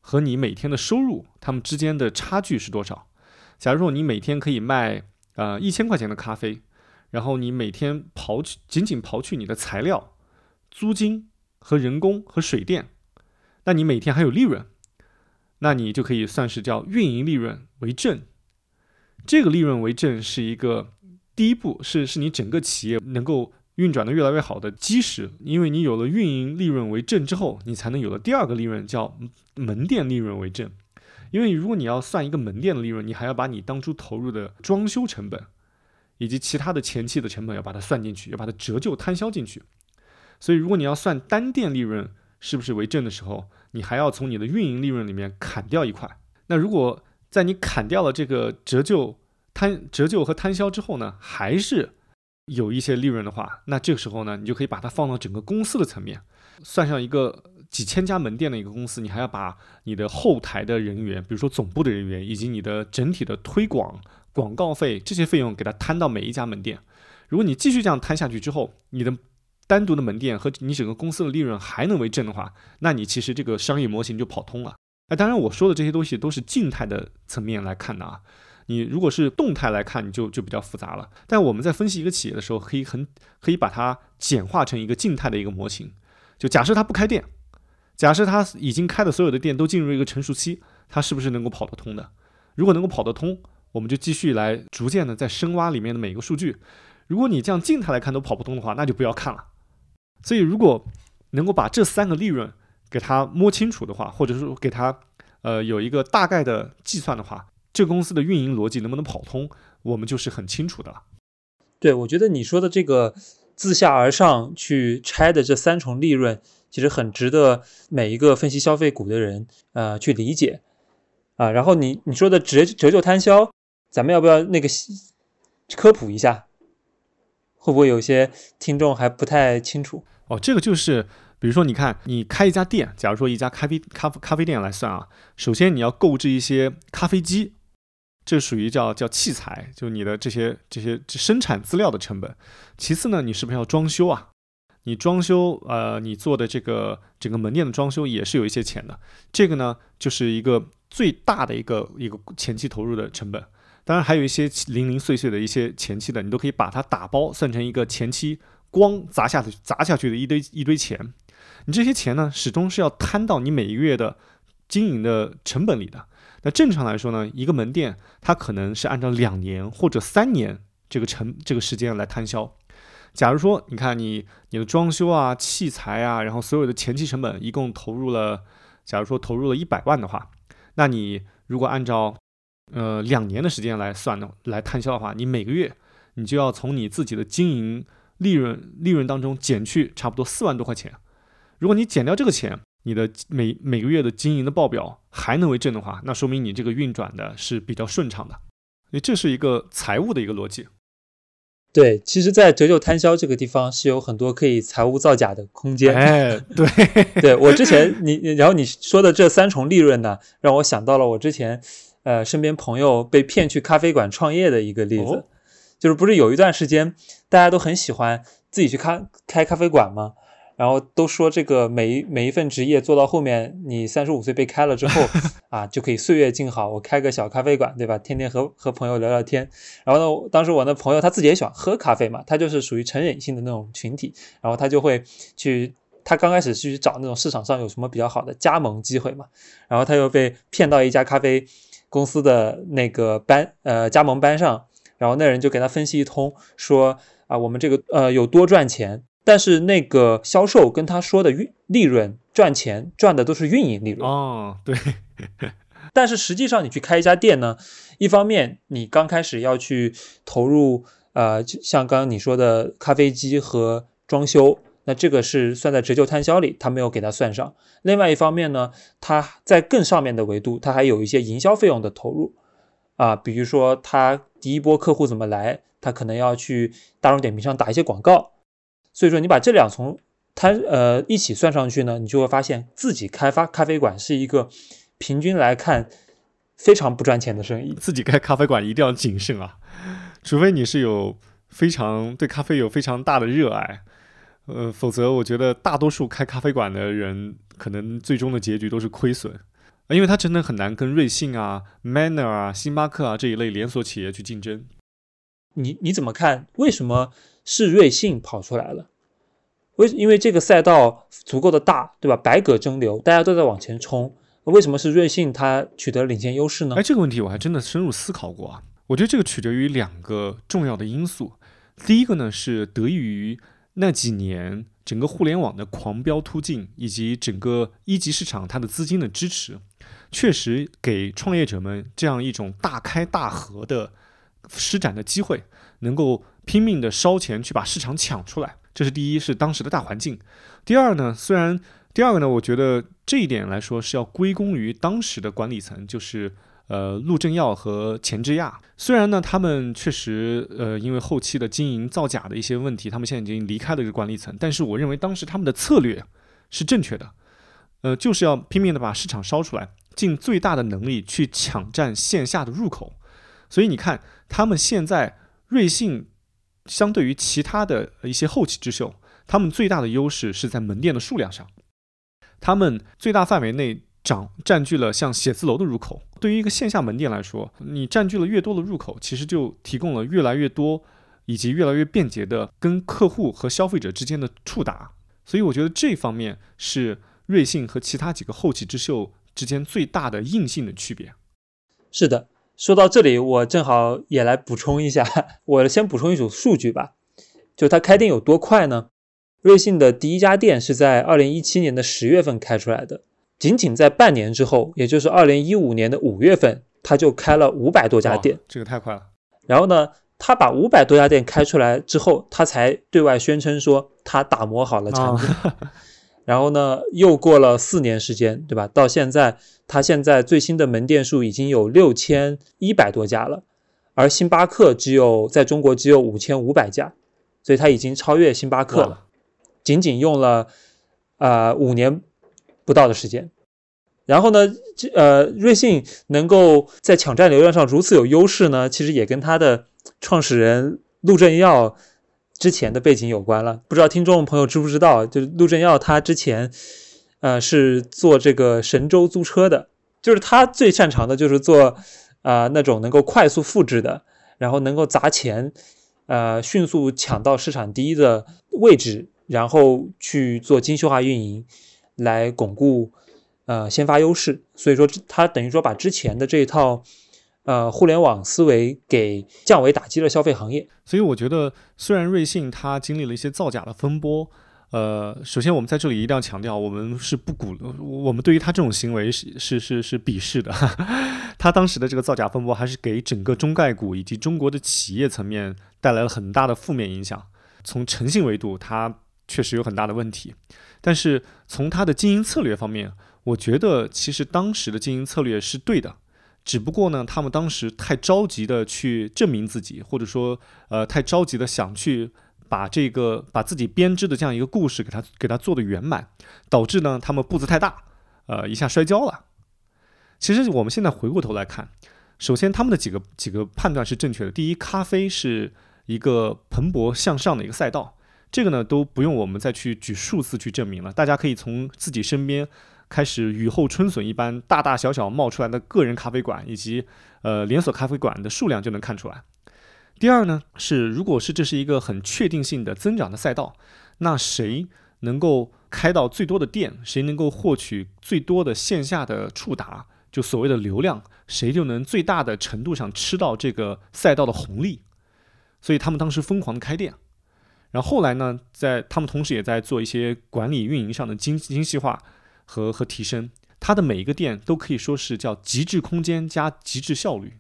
和你每天的收入，它们之间的差距是多少？假如说你每天可以卖呃一千块钱的咖啡，然后你每天刨去仅仅刨去你的材料、租金和人工和水电，那你每天还有利润，那你就可以算是叫运营利润为正。这个利润为正是一个。第一步是是你整个企业能够运转的越来越好的基石，因为你有了运营利润为正之后，你才能有了第二个利润叫门店利润为正。因为如果你要算一个门店的利润，你还要把你当初投入的装修成本以及其他的前期的成本要把它算进去，要把它折旧摊销进去。所以如果你要算单店利润是不是为正的时候，你还要从你的运营利润里面砍掉一块。那如果在你砍掉了这个折旧，摊折旧和摊销之后呢，还是有一些利润的话，那这个时候呢，你就可以把它放到整个公司的层面，算上一个几千家门店的一个公司，你还要把你的后台的人员，比如说总部的人员，以及你的整体的推广、广告费这些费用给它摊到每一家门店。如果你继续这样摊下去之后，你的单独的门店和你整个公司的利润还能为正的话，那你其实这个商业模型就跑通了。那当然，我说的这些东西都是静态的层面来看的啊。你如果是动态来看，你就就比较复杂了。但我们在分析一个企业的时候，可以很可以把它简化成一个静态的一个模型。就假设它不开店，假设它已经开的所有的店都进入一个成熟期，它是不是能够跑得通的？如果能够跑得通，我们就继续来逐渐的在深挖里面的每一个数据。如果你这样静态来看都跑不通的话，那就不要看了。所以如果能够把这三个利润给它摸清楚的话，或者说给它呃有一个大概的计算的话。这公司的运营逻辑能不能跑通，我们就是很清楚的了。对，我觉得你说的这个自下而上去拆的这三重利润，其实很值得每一个分析消费股的人呃去理解啊。然后你你说的折折旧摊销，咱们要不要那个科普一下？会不会有些听众还不太清楚？哦，这个就是。比如说，你看，你开一家店，假如说一家咖啡咖咖啡店来算啊，首先你要购置一些咖啡机，这属于叫叫器材，就你的这些这些生产资料的成本。其次呢，你是不是要装修啊？你装修，呃，你做的这个整个门店的装修也是有一些钱的。这个呢，就是一个最大的一个一个前期投入的成本。当然，还有一些零零碎碎的一些前期的，你都可以把它打包算成一个前期光砸下去砸下去的一堆一堆钱。你这些钱呢，始终是要摊到你每一个月的经营的成本里的。那正常来说呢，一个门店它可能是按照两年或者三年这个成这个时间来摊销。假如说你看你你的装修啊、器材啊，然后所有的前期成本一共投入了，假如说投入了一百万的话，那你如果按照呃两年的时间来算的来摊销的话，你每个月你就要从你自己的经营利润利润当中减去差不多四万多块钱。如果你减掉这个钱，你的每每个月的经营的报表还能为正的话，那说明你这个运转的是比较顺畅的。所以这是一个财务的一个逻辑。对，其实，在折旧摊销这个地方是有很多可以财务造假的空间。哎，<laughs> 对，对我之前你，然后你说的这三重利润呢，让我想到了我之前，呃，身边朋友被骗去咖啡馆创业的一个例子，就是不是有一段时间大家都很喜欢自己去咖开咖啡馆吗？然后都说这个每一每一份职业做到后面，你三十五岁被开了之后 <laughs> 啊，就可以岁月静好。我开个小咖啡馆，对吧？天天和和朋友聊聊天。然后呢，当时我那朋友他自己也喜欢喝咖啡嘛，他就是属于成瘾性的那种群体。然后他就会去，他刚开始是去找那种市场上有什么比较好的加盟机会嘛。然后他又被骗到一家咖啡公司的那个班，呃，加盟班上。然后那人就给他分析一通，说啊，我们这个呃有多赚钱。但是那个销售跟他说的运利润赚钱赚的都是运营利润哦，对。但是实际上你去开一家店呢，一方面你刚开始要去投入，呃，像刚刚你说的咖啡机和装修，那这个是算在折旧摊销里，他没有给他算上。另外一方面呢，他在更上面的维度，他还有一些营销费用的投入啊，比如说他第一波客户怎么来，他可能要去大众点评上打一些广告。所以说，你把这两从它呃一起算上去呢，你就会发现自己开发咖啡馆是一个平均来看非常不赚钱的生意。自己开咖啡馆一定要谨慎啊，除非你是有非常对咖啡有非常大的热爱，呃，否则我觉得大多数开咖啡馆的人可能最终的结局都是亏损，因为他真的很难跟瑞幸啊、Manner 啊、星巴克啊这一类连锁企业去竞争。你你怎么看？为什么？是瑞幸跑出来了，为因为这个赛道足够的大，对吧？百舸争流，大家都在往前冲。为什么是瑞幸它取得领先优势呢？哎，这个问题我还真的深入思考过啊。我觉得这个取决于两个重要的因素。第一个呢是得益于那几年整个互联网的狂飙突进，以及整个一级市场它的资金的支持，确实给创业者们这样一种大开大合的施展的机会，能够。拼命的烧钱去把市场抢出来，这是第一，是当时的大环境。第二呢，虽然第二个呢，我觉得这一点来说是要归功于当时的管理层，就是呃陆正耀和钱之亚。虽然呢，他们确实呃因为后期的经营造假的一些问题，他们现在已经离开了这个管理层，但是我认为当时他们的策略是正确的，呃，就是要拼命的把市场烧出来，尽最大的能力去抢占线下的入口。所以你看，他们现在瑞幸。相对于其他的一些后起之秀，他们最大的优势是在门店的数量上。他们最大范围内掌占据了像写字楼的入口。对于一个线下门店来说，你占据了越多的入口，其实就提供了越来越多以及越来越便捷的跟客户和消费者之间的触达。所以我觉得这方面是瑞幸和其他几个后起之秀之间最大的硬性的区别。是的。说到这里，我正好也来补充一下。<laughs> 我先补充一组数据吧，就它开店有多快呢？瑞幸的第一家店是在二零一七年的十月份开出来的，仅仅在半年之后，也就是二零一五年的五月份，他就开了五百多家店。这个太快了。然后呢，他把五百多家店开出来之后，他才对外宣称说他打磨好了产品。<laughs> 然后呢，又过了四年时间，对吧？到现在，它现在最新的门店数已经有六千一百多家了，而星巴克只有在中国只有五千五百家，所以它已经超越星巴克了，仅仅用了呃五年不到的时间。然后呢，这呃瑞幸能够在抢占流量上如此有优势呢，其实也跟它的创始人陆正耀。之前的背景有关了，不知道听众朋友知不知道？就是陆正耀他之前，呃，是做这个神州租车的，就是他最擅长的就是做，呃，那种能够快速复制的，然后能够砸钱，呃，迅速抢到市场第一的位置然后去做精细化运营，来巩固呃先发优势。所以说，他等于说把之前的这一套呃互联网思维给降维打击了消费行业。所以我觉得，虽然瑞幸它经历了一些造假的风波。呃，首先我们在这里一定要强调，我们是不鼓，我们对于他这种行为是是是是鄙视的。<laughs> 他当时的这个造假风波，还是给整个中概股以及中国的企业层面带来了很大的负面影响。从诚信维度，它确实有很大的问题。但是从它的经营策略方面，我觉得其实当时的经营策略是对的，只不过呢，他们当时太着急的去证明自己，或者说呃太着急的想去。把这个把自己编织的这样一个故事给他给他做的圆满，导致呢他们步子太大，呃一下摔跤了。其实我们现在回过头来看，首先他们的几个几个判断是正确的。第一，咖啡是一个蓬勃向上的一个赛道，这个呢都不用我们再去举数字去证明了，大家可以从自己身边开始雨后春笋一般大大小小冒出来的个人咖啡馆以及呃连锁咖啡馆的数量就能看出来。第二呢，是如果是这是一个很确定性的增长的赛道，那谁能够开到最多的店，谁能够获取最多的线下的触达，就所谓的流量，谁就能最大的程度上吃到这个赛道的红利。所以他们当时疯狂的开店，然后后来呢，在他们同时也在做一些管理运营上的精精细化和和提升，它的每一个店都可以说是叫极致空间加极致效率。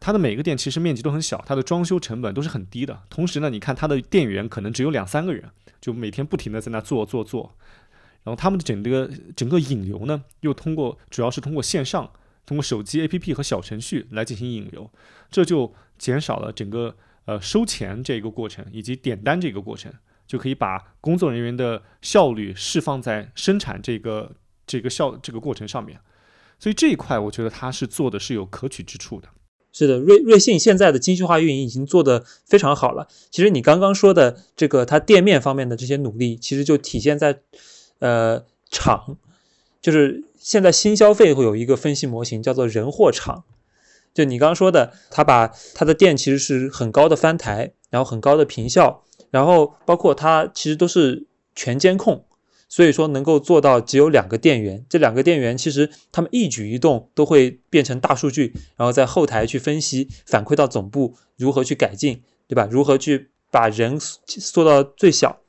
它的每个店其实面积都很小，它的装修成本都是很低的。同时呢，你看它的店员可能只有两三个人，就每天不停的在那做做做。然后他们的整个整个引流呢，又通过主要是通过线上，通过手机 APP 和小程序来进行引流，这就减少了整个呃收钱这个过程以及点单这个过程，就可以把工作人员的效率释放在生产这个这个效这个过程上面。所以这一块我觉得它是做的是有可取之处的。是的，瑞瑞幸现在的精细化运营已经做得非常好了。其实你刚刚说的这个，它店面方面的这些努力，其实就体现在，呃，厂，就是现在新消费会有一个分析模型，叫做人货场。就你刚刚说的，他把他的店其实是很高的翻台，然后很高的坪效，然后包括它其实都是全监控。所以说能够做到只有两个店员，这两个店员其实他们一举一动都会变成大数据，然后在后台去分析，反馈到总部如何去改进，对吧？如何去把人缩到最小？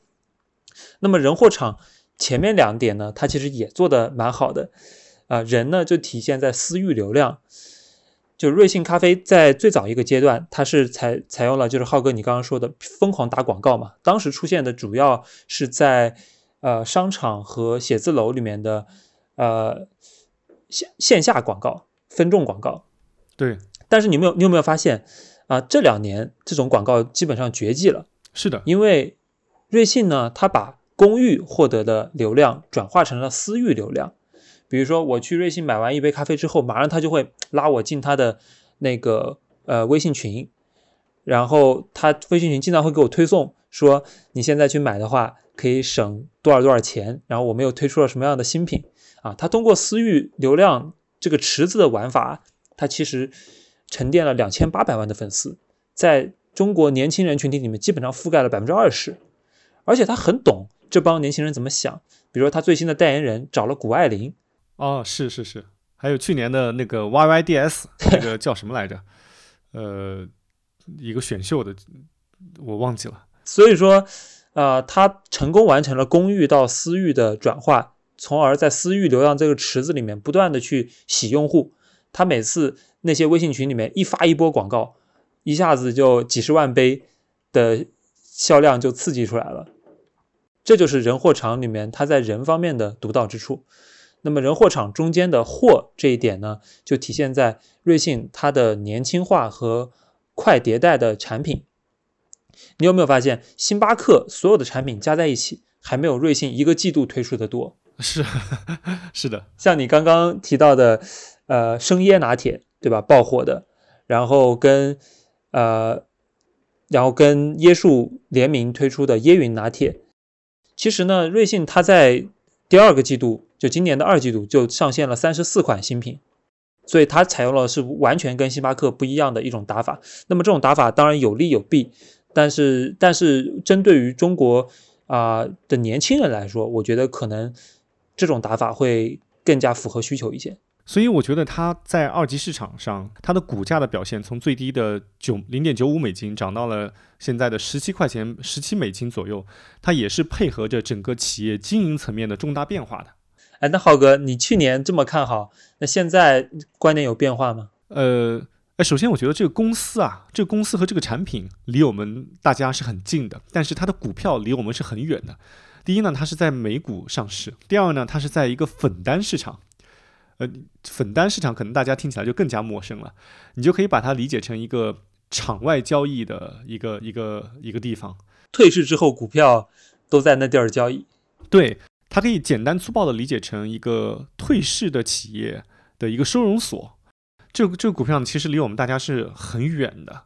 那么人货场前面两点呢，它其实也做的蛮好的，啊，人呢就体现在私域流量，就瑞幸咖啡在最早一个阶段，它是采采用了就是浩哥你刚刚说的疯狂打广告嘛，当时出现的主要是在。呃，商场和写字楼里面的呃线线下广告、分众广告，对。但是你没有，你有没有发现啊？这两年这种广告基本上绝迹了。是的，因为瑞幸呢，它把公域获得的流量转化成了私域流量。比如说，我去瑞幸买完一杯咖啡之后，马上他就会拉我进他的那个呃微信群，然后他微信群经常会给我推送，说你现在去买的话。可以省多少多少钱？然后我们又推出了什么样的新品啊？他通过私域流量这个池子的玩法，他其实沉淀了两千八百万的粉丝，在中国年轻人群体里面基本上覆盖了百分之二十，而且他很懂这帮年轻人怎么想。比如说他最新的代言人找了谷爱凌，哦，是是是，还有去年的那个 YYDS <laughs> 那个叫什么来着？呃，一个选秀的，我忘记了。所以说。啊，他成功完成了公域到私域的转化，从而在私域流量这个池子里面不断的去洗用户。他每次那些微信群里面一发一波广告，一下子就几十万杯的销量就刺激出来了。这就是人货场里面他在人方面的独到之处。那么人货场中间的货这一点呢，就体现在瑞幸它的年轻化和快迭代的产品。你有没有发现，星巴克所有的产品加在一起，还没有瑞幸一个季度推出的多？是，<laughs> 是的。像你刚刚提到的，呃，生椰拿铁，对吧？爆火的，然后跟呃，然后跟椰树联名推出的椰云拿铁，其实呢，瑞幸它在第二个季度，就今年的二季度就上线了三十四款新品，所以它采用了是完全跟星巴克不一样的一种打法。那么这种打法当然有利有弊。但是，但是针对于中国啊、的年轻人来说，我觉得可能这种打法会更加符合需求一些。所以我觉得它在二级市场上，它的股价的表现从最低的九零点九五美金涨到了现在的十七块钱、十七美金左右，它也是配合着整个企业经营层面的重大变化的。哎，那浩哥，你去年这么看好，那现在观点有变化吗？呃，哎，首先我觉得这个公司啊，这个公司和这个产品离我们大家是很近的，但是它的股票离我们是很远的。第一呢，它是在美股上市；第二呢，它是在一个粉单市场。呃，粉单市场可能大家听起来就更加陌生了，你就可以把它理解成一个场外交易的一个一个一个地方。退市之后，股票都在那地儿交易。对，它可以简单粗暴的理解成一个退市的企业的一个收容所。这个这个股票呢，其实离我们大家是很远的。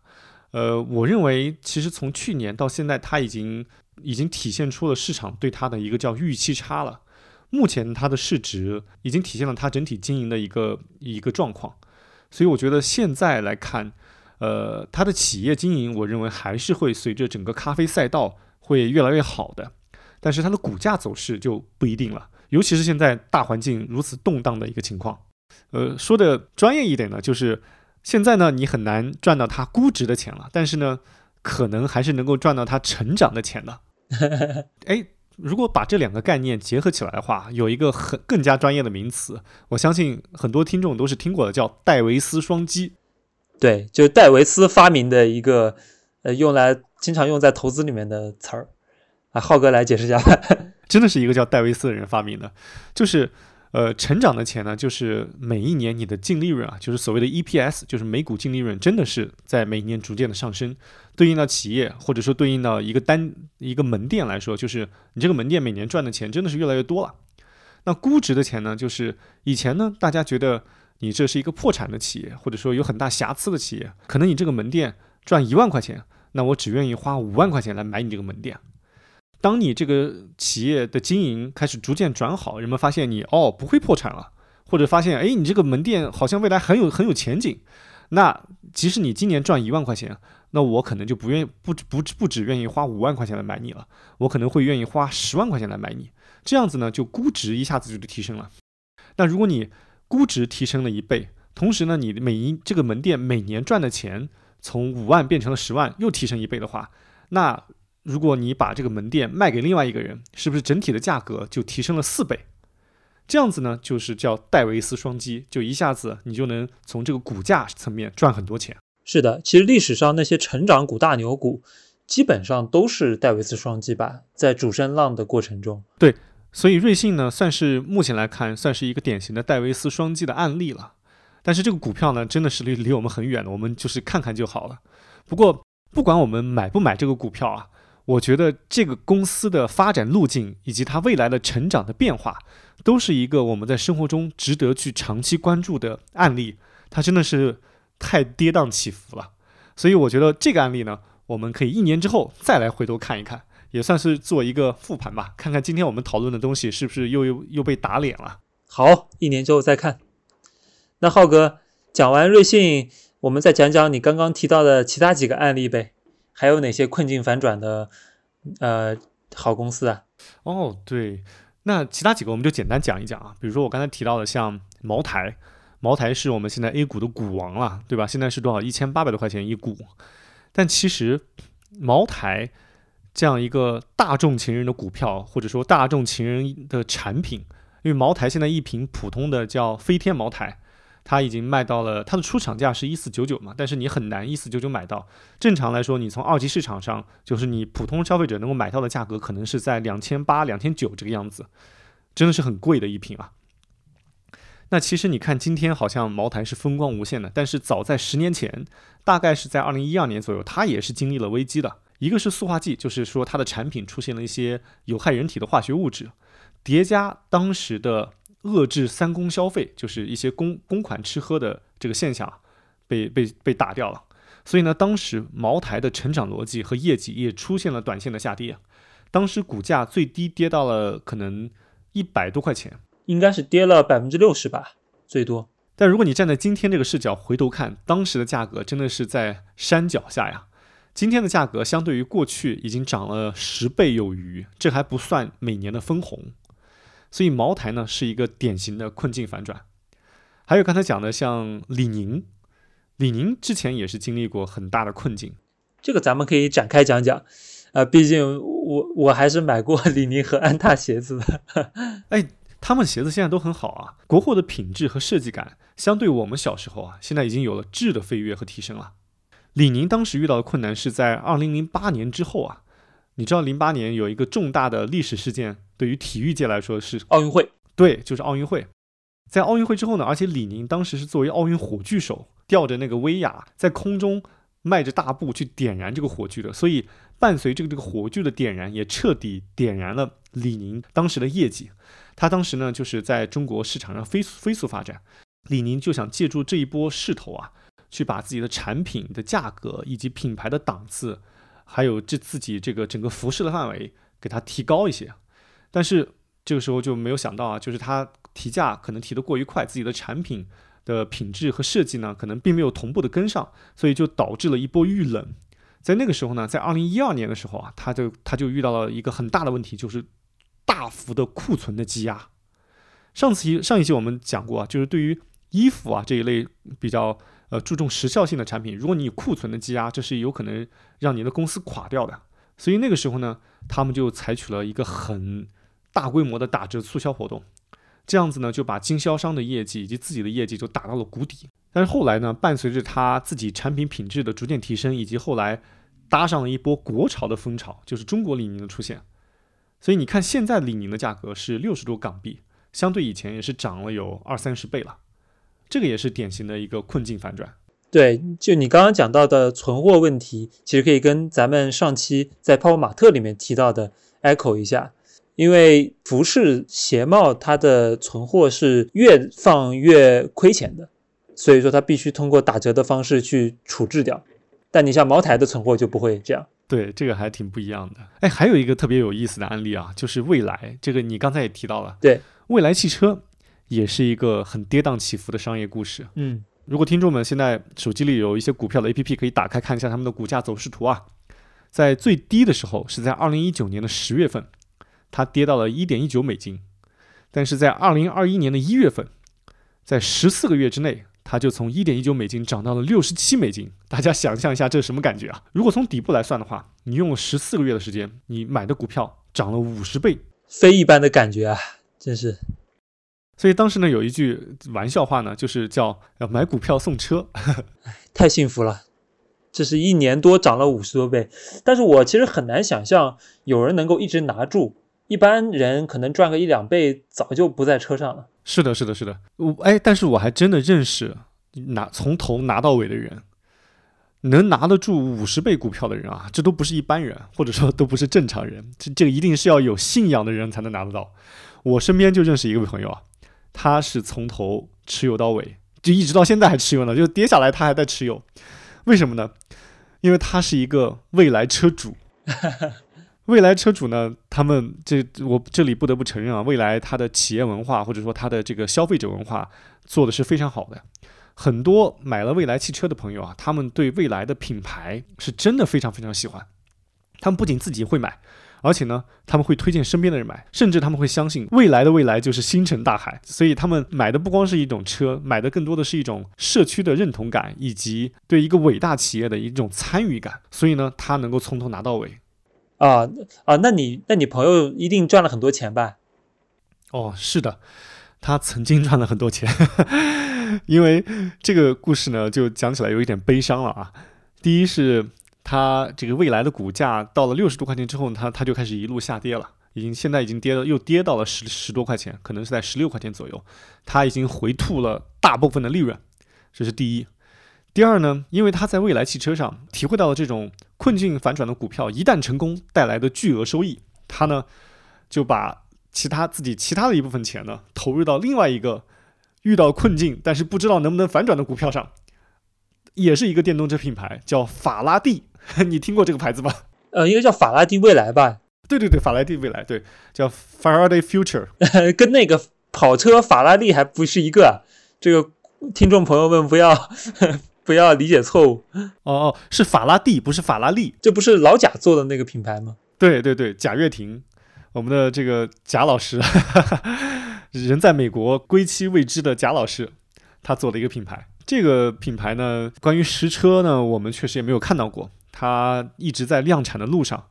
呃，我认为其实从去年到现在，它已经已经体现出了市场对它的一个叫预期差了。目前它的市值已经体现了它整体经营的一个一个状况，所以我觉得现在来看，呃，它的企业经营，我认为还是会随着整个咖啡赛道会越来越好的，但是它的股价走势就不一定了，尤其是现在大环境如此动荡的一个情况。呃，说的专业一点呢，就是现在呢，你很难赚到它估值的钱了，但是呢，可能还是能够赚到它成长的钱的。<laughs> 哎。如果把这两个概念结合起来的话，有一个很更加专业的名词，我相信很多听众都是听过的，叫戴维斯双击。对，就是戴维斯发明的一个，呃，用来经常用在投资里面的词儿。啊，浩哥来解释一下。<laughs> 真的是一个叫戴维斯的人发明的，就是。呃，成长的钱呢，就是每一年你的净利润啊，就是所谓的 EPS，就是每股净利润，真的是在每年逐渐的上升。对应到企业，或者说对应到一个单一个门店来说，就是你这个门店每年赚的钱真的是越来越多了。那估值的钱呢，就是以前呢，大家觉得你这是一个破产的企业，或者说有很大瑕疵的企业，可能你这个门店赚一万块钱，那我只愿意花五万块钱来买你这个门店。当你这个企业的经营开始逐渐转好，人们发现你哦不会破产了，或者发现哎你这个门店好像未来很有很有前景，那即使你今年赚一万块钱，那我可能就不愿意不不不只愿意花五万块钱来买你了，我可能会愿意花十万块钱来买你，这样子呢就估值一下子就提升了。那如果你估值提升了一倍，同时呢你每一这个门店每年赚的钱从五万变成了十万，又提升一倍的话，那。如果你把这个门店卖给另外一个人，是不是整体的价格就提升了四倍？这样子呢，就是叫戴维斯双击，就一下子你就能从这个股价层面赚很多钱。是的，其实历史上那些成长股、大牛股，基本上都是戴维斯双击吧，在主升浪的过程中。对，所以瑞幸呢，算是目前来看，算是一个典型的戴维斯双击的案例了。但是这个股票呢，真的是离离我们很远的，我们就是看看就好了。不过，不管我们买不买这个股票啊。我觉得这个公司的发展路径以及它未来的成长的变化，都是一个我们在生活中值得去长期关注的案例。它真的是太跌宕起伏了，所以我觉得这个案例呢，我们可以一年之后再来回头看一看，也算是做一个复盘吧，看看今天我们讨论的东西是不是又又又被打脸了。好，一年之后再看。那浩哥讲完瑞幸，我们再讲讲你刚刚提到的其他几个案例呗。还有哪些困境反转的呃好公司啊？哦，对，那其他几个我们就简单讲一讲啊。比如说我刚才提到的，像茅台，茅台是我们现在 A 股的股王了，对吧？现在是多少？一千八百多块钱一股。但其实茅台这样一个大众情人的股票，或者说大众情人的产品，因为茅台现在一瓶普通的叫飞天茅台。它已经卖到了它的出厂价是一四九九嘛，但是你很难一四九九买到。正常来说，你从二级市场上，就是你普通消费者能够买到的价格，可能是在两千八、两千九这个样子，真的是很贵的一瓶啊。那其实你看，今天好像茅台是风光无限的，但是早在十年前，大概是在二零一二年左右，它也是经历了危机的。一个是塑化剂，就是说它的产品出现了一些有害人体的化学物质，叠加当时的。遏制三公消费，就是一些公公款吃喝的这个现象，被被被打掉了。所以呢，当时茅台的成长逻辑和业绩也出现了短线的下跌。当时股价最低跌到了可能一百多块钱，应该是跌了百分之六十吧，最多。但如果你站在今天这个视角回头看，当时的价格真的是在山脚下呀。今天的价格相对于过去已经涨了十倍有余，这还不算每年的分红。所以茅台呢是一个典型的困境反转。还有刚才讲的像李宁，李宁之前也是经历过很大的困境。这个咱们可以展开讲讲。呃，毕竟我我还是买过李宁和安踏鞋子的。哎，他们鞋子现在都很好啊，国货的品质和设计感，相对我们小时候啊，现在已经有了质的飞跃和提升了。李宁当时遇到的困难是在二零零八年之后啊，你知道零八年有一个重大的历史事件，对于体育界来说是奥运会，对，就是奥运会。在奥运会之后呢，而且李宁当时是作为奥运火炬手，吊着那个威亚在空中迈着大步去点燃这个火炬的，所以。伴随这个这个火炬的点燃，也彻底点燃了李宁当时的业绩。他当时呢，就是在中国市场上飞速飞速发展。李宁就想借助这一波势头啊，去把自己的产品的价格以及品牌的档次，还有这自己这个整个服饰的范围给它提高一些。但是这个时候就没有想到啊，就是他提价可能提得过于快，自己的产品的品质和设计呢，可能并没有同步的跟上，所以就导致了一波遇冷。在那个时候呢，在二零一二年的时候啊，他就他就遇到了一个很大的问题，就是大幅的库存的积压。上次上一期我们讲过啊，就是对于衣服啊这一类比较呃注重时效性的产品，如果你有库存的积压，这是有可能让你的公司垮掉的。所以那个时候呢，他们就采取了一个很大规模的打折促销活动，这样子呢就把经销商的业绩以及自己的业绩就打到了谷底。但是后来呢，伴随着他自己产品品质的逐渐提升，以及后来搭上了一波国潮的风潮，就是中国李宁的出现。所以你看，现在李宁的价格是六十多港币，相对以前也是涨了有二三十倍了。这个也是典型的一个困境反转。对，就你刚刚讲到的存货问题，其实可以跟咱们上期在泡泡玛特里面提到的 echo 一下，因为服饰鞋帽它的存货是越放越亏钱的。所以说，它必须通过打折的方式去处置掉。但你像茅台的存货就不会这样。对，这个还挺不一样的。哎，还有一个特别有意思的案例啊，就是蔚来。这个你刚才也提到了。对，蔚来汽车也是一个很跌宕起伏的商业故事。嗯，如果听众们现在手机里有一些股票的 APP，可以打开看一下他们的股价走势图啊。在最低的时候是在二零一九年的十月份，它跌到了一点一九美金。但是在二零二一年的一月份，在十四个月之内。它就从一点一九美金涨到了六十七美金，大家想象一下这是什么感觉啊？如果从底部来算的话，你用了十四个月的时间，你买的股票涨了五十倍，非一般的感觉啊，真是。所以当时呢，有一句玩笑话呢，就是叫“要买股票送车”，<laughs> 太幸福了，这是一年多涨了五十多倍。但是我其实很难想象有人能够一直拿住，一般人可能赚个一两倍，早就不在车上了。是的，是的，是的，我哎，但是我还真的认识拿从头拿到尾的人，能拿得住五十倍股票的人啊，这都不是一般人，或者说都不是正常人，这这个一定是要有信仰的人才能拿得到。我身边就认识一个朋友啊，他是从头持有到尾，就一直到现在还持有呢，就跌下来他还在持有，为什么呢？因为他是一个未来车主。<laughs> 未来车主呢？他们这我这里不得不承认啊，未来它的企业文化或者说它的这个消费者文化做的是非常好的。很多买了未来汽车的朋友啊，他们对未来的品牌是真的非常非常喜欢。他们不仅自己会买，而且呢，他们会推荐身边的人买，甚至他们会相信未来的未来就是星辰大海。所以他们买的不光是一种车，买的更多的是一种社区的认同感，以及对一个伟大企业的一种参与感。所以呢，他能够从头拿到尾。啊啊，那你那你朋友一定赚了很多钱吧？哦，是的，他曾经赚了很多钱。<laughs> 因为这个故事呢，就讲起来有一点悲伤了啊。第一是他这个未来的股价到了六十多块钱之后，他他就开始一路下跌了，已经现在已经跌了，又跌到了十十多块钱，可能是在十六块钱左右。他已经回吐了大部分的利润，这是第一。第二呢，因为他在未来汽车上体会到了这种困境反转的股票一旦成功带来的巨额收益，他呢就把其他自己其他的一部分钱呢投入到另外一个遇到困境但是不知道能不能反转的股票上，也是一个电动车品牌，叫法拉第。<laughs> 你听过这个牌子吗？呃，应该叫法拉第未来吧？对对对，法拉第未来，对，叫 Faraday Future，<laughs> 跟那个跑车法拉利还不是一个。这个听众朋友们不要。<laughs> 不要理解错误。哦哦，是法拉第，不是法拉利。这不是老贾做的那个品牌吗？对对对，贾跃亭，我们的这个贾老师，人在美国归期未知的贾老师，他做的一个品牌。这个品牌呢，关于实车呢，我们确实也没有看到过，它一直在量产的路上。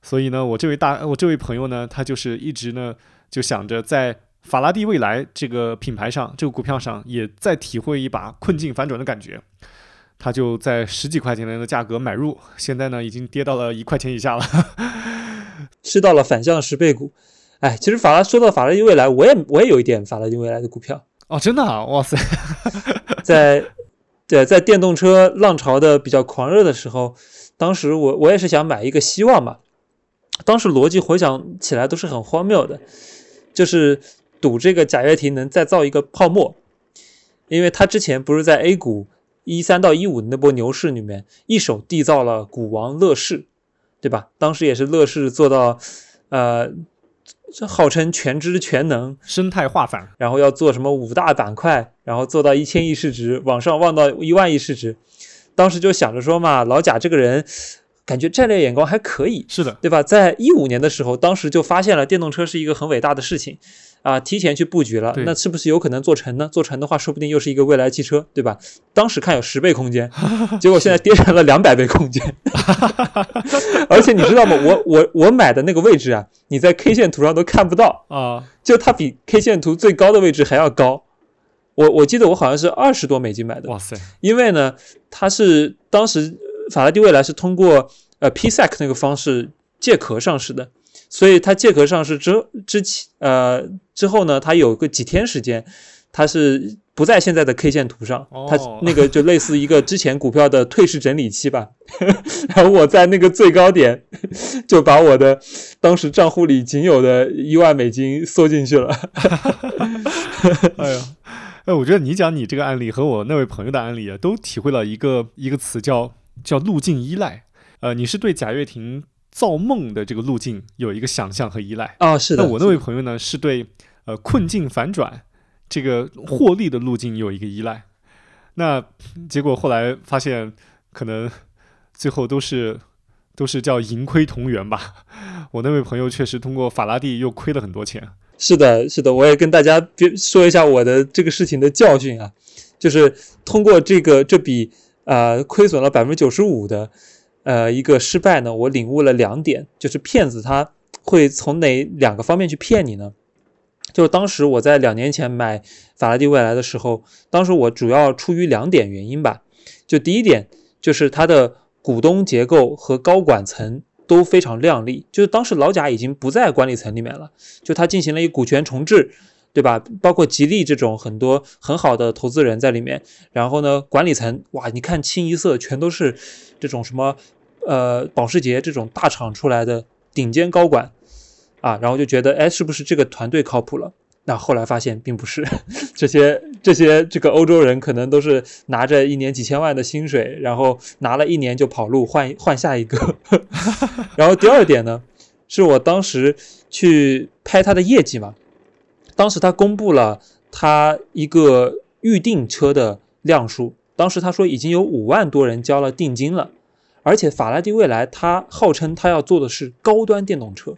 所以呢，我这位大我这位朋友呢，他就是一直呢就想着在法拉第未来这个品牌上，这个股票上，也再体会一把困境反转的感觉。他就在十几块钱的价格买入，现在呢已经跌到了一块钱以下了。吃到了反向十倍股。哎，其实法拉说到法拉第未来，我也我也有一点法拉第未来的股票。哦，真的啊！哇塞，在对在电动车浪潮的比较狂热的时候，当时我我也是想买一个希望嘛。当时逻辑回想起来都是很荒谬的，就是赌这个贾跃亭能再造一个泡沫，因为他之前不是在 A 股一三到一五那波牛市里面一手缔造了股王乐视，对吧？当时也是乐视做到，呃，这号称全知全能，生态化反，然后要做什么五大板块，然后做到一千亿市值，往上望到一万亿市值。当时就想着说嘛，老贾这个人。感觉战略眼光还可以，是的，对吧？在一五年的时候，当时就发现了电动车是一个很伟大的事情，啊，提前去布局了。那是不是有可能做成呢？做成的话，说不定又是一个未来汽车，对吧？<laughs> 当时看有十倍空间，<laughs> 结果现在跌成了两百倍空间。<laughs> 而且你知道吗？我我我买的那个位置啊，你在 K 线图上都看不到啊，就它比 K 线图最高的位置还要高。我我记得我好像是二十多美金买的。哇塞！因为呢，它是当时。法拉第未来是通过呃 PSEC 那个方式借壳上市的，所以它借壳上市之之前呃之后呢，它有个几天时间，它是不在现在的 K 线图上，它那个就类似一个之前股票的退市整理期吧。<laughs> 然后我在那个最高点就把我的当时账户里仅有的一万美金缩进去了。<laughs> 哎呀，哎，我觉得你讲你这个案例和我那位朋友的案例啊，都体会了一个一个词叫。叫路径依赖，呃，你是对贾跃亭造梦的这个路径有一个想象和依赖啊，是的。那我那位朋友呢，是对呃困境反转这个获利的路径有一个依赖。那结果后来发现，可能最后都是都是叫盈亏同源吧。我那位朋友确实通过法拉第又亏了很多钱。是的，是的，我也跟大家说一下我的这个事情的教训啊，就是通过这个这笔。呃，亏损了百分之九十五的，呃，一个失败呢，我领悟了两点，就是骗子他会从哪两个方面去骗你呢？就是当时我在两年前买法拉第未来的时候，当时我主要出于两点原因吧，就第一点就是它的股东结构和高管层都非常靓丽，就是当时老贾已经不在管理层里面了，就他进行了一股权重置。对吧？包括吉利这种很多很好的投资人在里面，然后呢，管理层哇，你看清一色全都是这种什么呃保时捷这种大厂出来的顶尖高管啊，然后就觉得哎，是不是这个团队靠谱了？那后来发现并不是，<laughs> 这些这些这个欧洲人可能都是拿着一年几千万的薪水，然后拿了一年就跑路换换下一个。<laughs> 然后第二点呢，是我当时去拍他的业绩嘛。当时他公布了他一个预定车的量数，当时他说已经有五万多人交了定金了，而且法拉第未来他号称他要做的是高端电动车。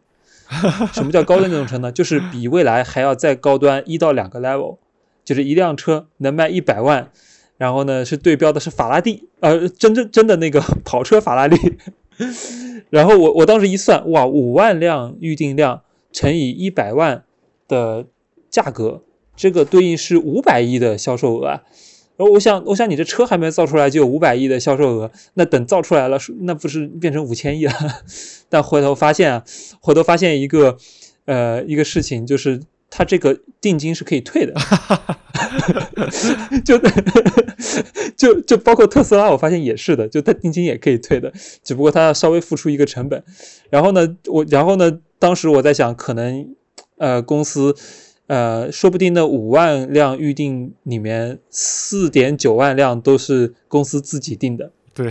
<laughs> 什么叫高端电动车呢？就是比未来还要再高端一到两个 level，就是一辆车能卖一百万，然后呢是对标的是法拉第，呃，真真真的那个 <laughs> 跑车法拉利。<laughs> 然后我我当时一算，哇，五万辆预定量乘以一百万的。价格这个对应是五百亿的销售额啊，然后我想，我想你这车还没造出来就有五百亿的销售额，那等造出来了，那不是变成五千亿了？<laughs> 但回头发现啊，回头发现一个呃一个事情，就是他这个定金是可以退的，<laughs> 就就就包括特斯拉，我发现也是的，就他定金也可以退的，只不过他要稍微付出一个成本。然后呢，我然后呢，当时我在想，可能呃公司。呃，说不定那五万辆预定里面，四点九万辆都是公司自己定的。对，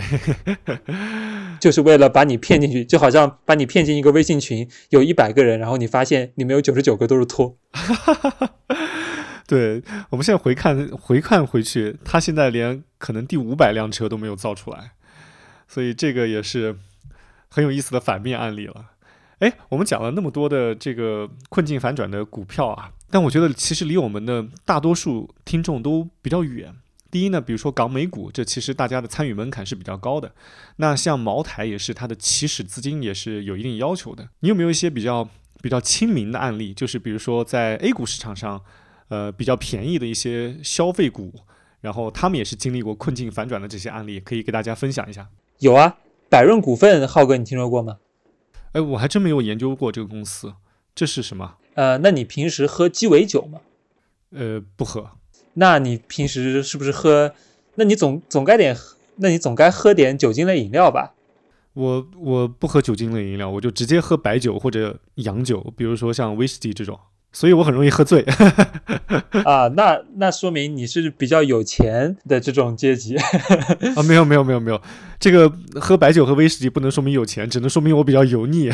<laughs> 就是为了把你骗进去，就好像把你骗进一个微信群，有一百个人，然后你发现里面有九十九个都是托。<laughs> 对我们现在回看回看回去，他现在连可能第五百辆车都没有造出来，所以这个也是很有意思的反面案例了。哎，我们讲了那么多的这个困境反转的股票啊，但我觉得其实离我们的大多数听众都比较远。第一呢，比如说港美股，这其实大家的参与门槛是比较高的。那像茅台也是，它的起始资金也是有一定要求的。你有没有一些比较比较亲民的案例？就是比如说在 A 股市场上，呃，比较便宜的一些消费股，然后他们也是经历过困境反转的这些案例，可以给大家分享一下。有啊，百润股份，浩哥你听说过吗？哎，我还真没有研究过这个公司，这是什么？呃，那你平时喝鸡尾酒吗？呃，不喝。那你平时是不是喝？那你总总该点，那你总该喝点酒精类饮料吧？我我不喝酒精类饮料，我就直接喝白酒或者洋酒，比如说像威士忌这种，所以我很容易喝醉。<laughs> 啊，那那说明你是比较有钱的这种阶级啊？没有没有没有没有，这个喝白酒和威士忌不能说明有钱，只能说明我比较油腻。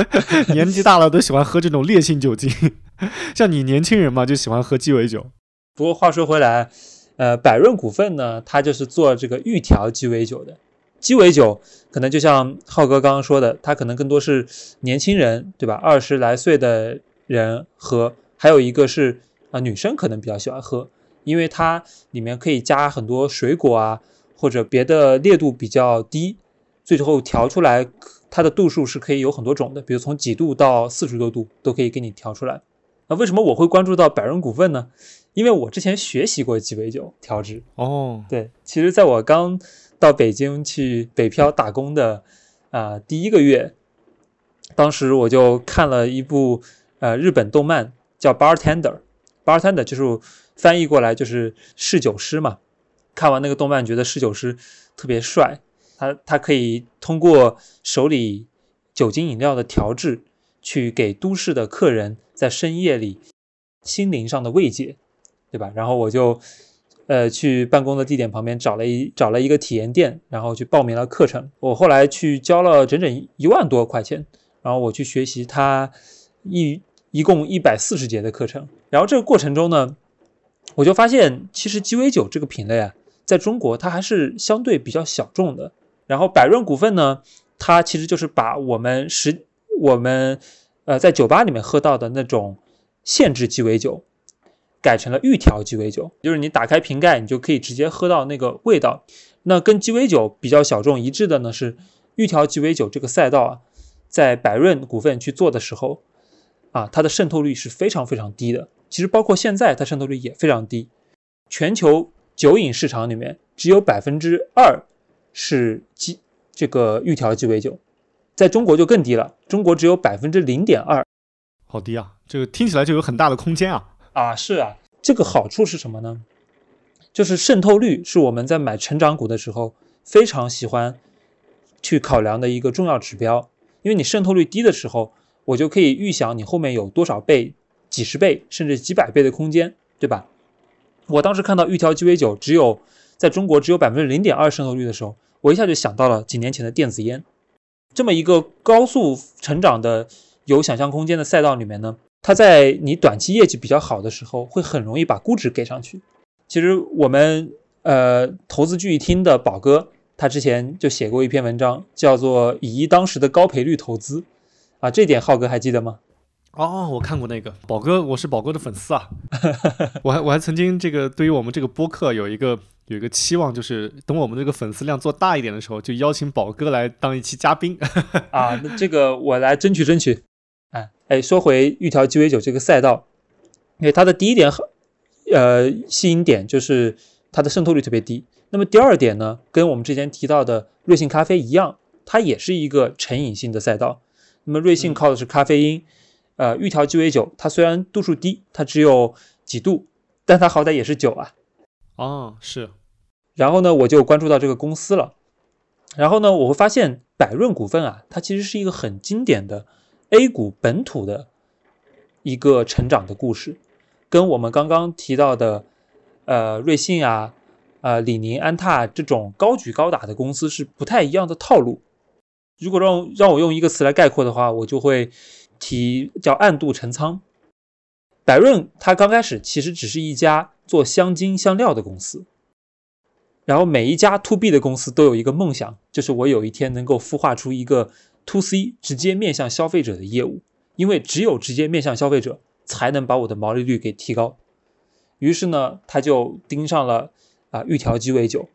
<laughs> 年纪大了都喜欢喝这种烈性酒精，<laughs> 像你年轻人嘛，就喜欢喝鸡尾酒。不过话说回来，呃，百润股份呢，它就是做这个预调鸡尾酒的。鸡尾酒可能就像浩哥刚刚说的，它可能更多是年轻人，对吧？二十来岁的人喝，还有一个是啊，女生可能比较喜欢喝，因为它里面可以加很多水果啊，或者别的烈度比较低，最后调出来它的度数是可以有很多种的，比如从几度到四十多度都可以给你调出来。那为什么我会关注到百润股份呢？因为我之前学习过鸡尾酒调制哦，对，其实在我刚到北京去北漂打工的啊第一个月，当时我就看了一部呃日本动漫叫《Bartender》，Bartender 就是翻译过来就是侍酒师嘛。看完那个动漫，觉得侍酒师特别帅，他他可以通过手里酒精饮料的调制，去给都市的客人在深夜里心灵上的慰藉。对吧？然后我就，呃，去办公的地点旁边找了一找了一个体验店，然后去报名了课程。我后来去交了整整一万多块钱，然后我去学习他一一共一百四十节的课程。然后这个过程中呢，我就发现其实鸡尾酒这个品类啊，在中国它还是相对比较小众的。然后百润股份呢，它其实就是把我们实我们呃在酒吧里面喝到的那种限制鸡尾酒。改成了预调鸡尾酒，就是你打开瓶盖，你就可以直接喝到那个味道。那跟鸡尾酒比较小众一致的呢，是预调鸡尾酒这个赛道啊，在百润股份去做的时候，啊，它的渗透率是非常非常低的。其实包括现在，它渗透率也非常低。全球酒饮市场里面，只有百分之二是鸡这个预调鸡尾酒，在中国就更低了，中国只有百分之零点二，好低啊！这个听起来就有很大的空间啊。啊，是啊，这个好处是什么呢？就是渗透率是我们在买成长股的时候非常喜欢去考量的一个重要指标。因为你渗透率低的时候，我就可以预想你后面有多少倍、几十倍甚至几百倍的空间，对吧？我当时看到预调鸡尾酒只有在中国只有百分之零点二渗透率的时候，我一下就想到了几年前的电子烟，这么一个高速成长的有想象空间的赛道里面呢。它在你短期业绩比较好的时候，会很容易把估值给上去。其实我们呃投资聚义厅的宝哥，他之前就写过一篇文章，叫做“以一当时的高赔率投资”，啊，这点浩哥还记得吗？哦，我看过那个宝哥，我是宝哥的粉丝啊。我还我还曾经这个对于我们这个播客有一个有一个期望，就是等我们这个粉丝量做大一点的时候，就邀请宝哥来当一期嘉宾。<laughs> 啊，那这个我来争取争取。哎哎，说回玉条鸡尾酒这个赛道，因为它的第一点，呃，吸引点就是它的渗透率特别低。那么第二点呢，跟我们之前提到的瑞幸咖啡一样，它也是一个成瘾性的赛道。那么瑞幸靠的是咖啡因，呃，预调鸡尾酒它虽然度数低，它只有几度，但它好歹也是酒啊。哦，是。然后呢，我就关注到这个公司了。然后呢，我会发现百润股份啊，它其实是一个很经典的。A 股本土的一个成长的故事，跟我们刚刚提到的，呃，瑞幸啊，呃，李宁、安踏这种高举高打的公司是不太一样的套路。如果让让我用一个词来概括的话，我就会提叫暗度陈仓。百润它刚开始其实只是一家做香精香料的公司，然后每一家 to B 的公司都有一个梦想，就是我有一天能够孵化出一个 to C 直接面向消费者的业务，因为只有直接面向消费者，才能把我的毛利率给提高。于是呢，他就盯上了啊玉条鸡尾酒，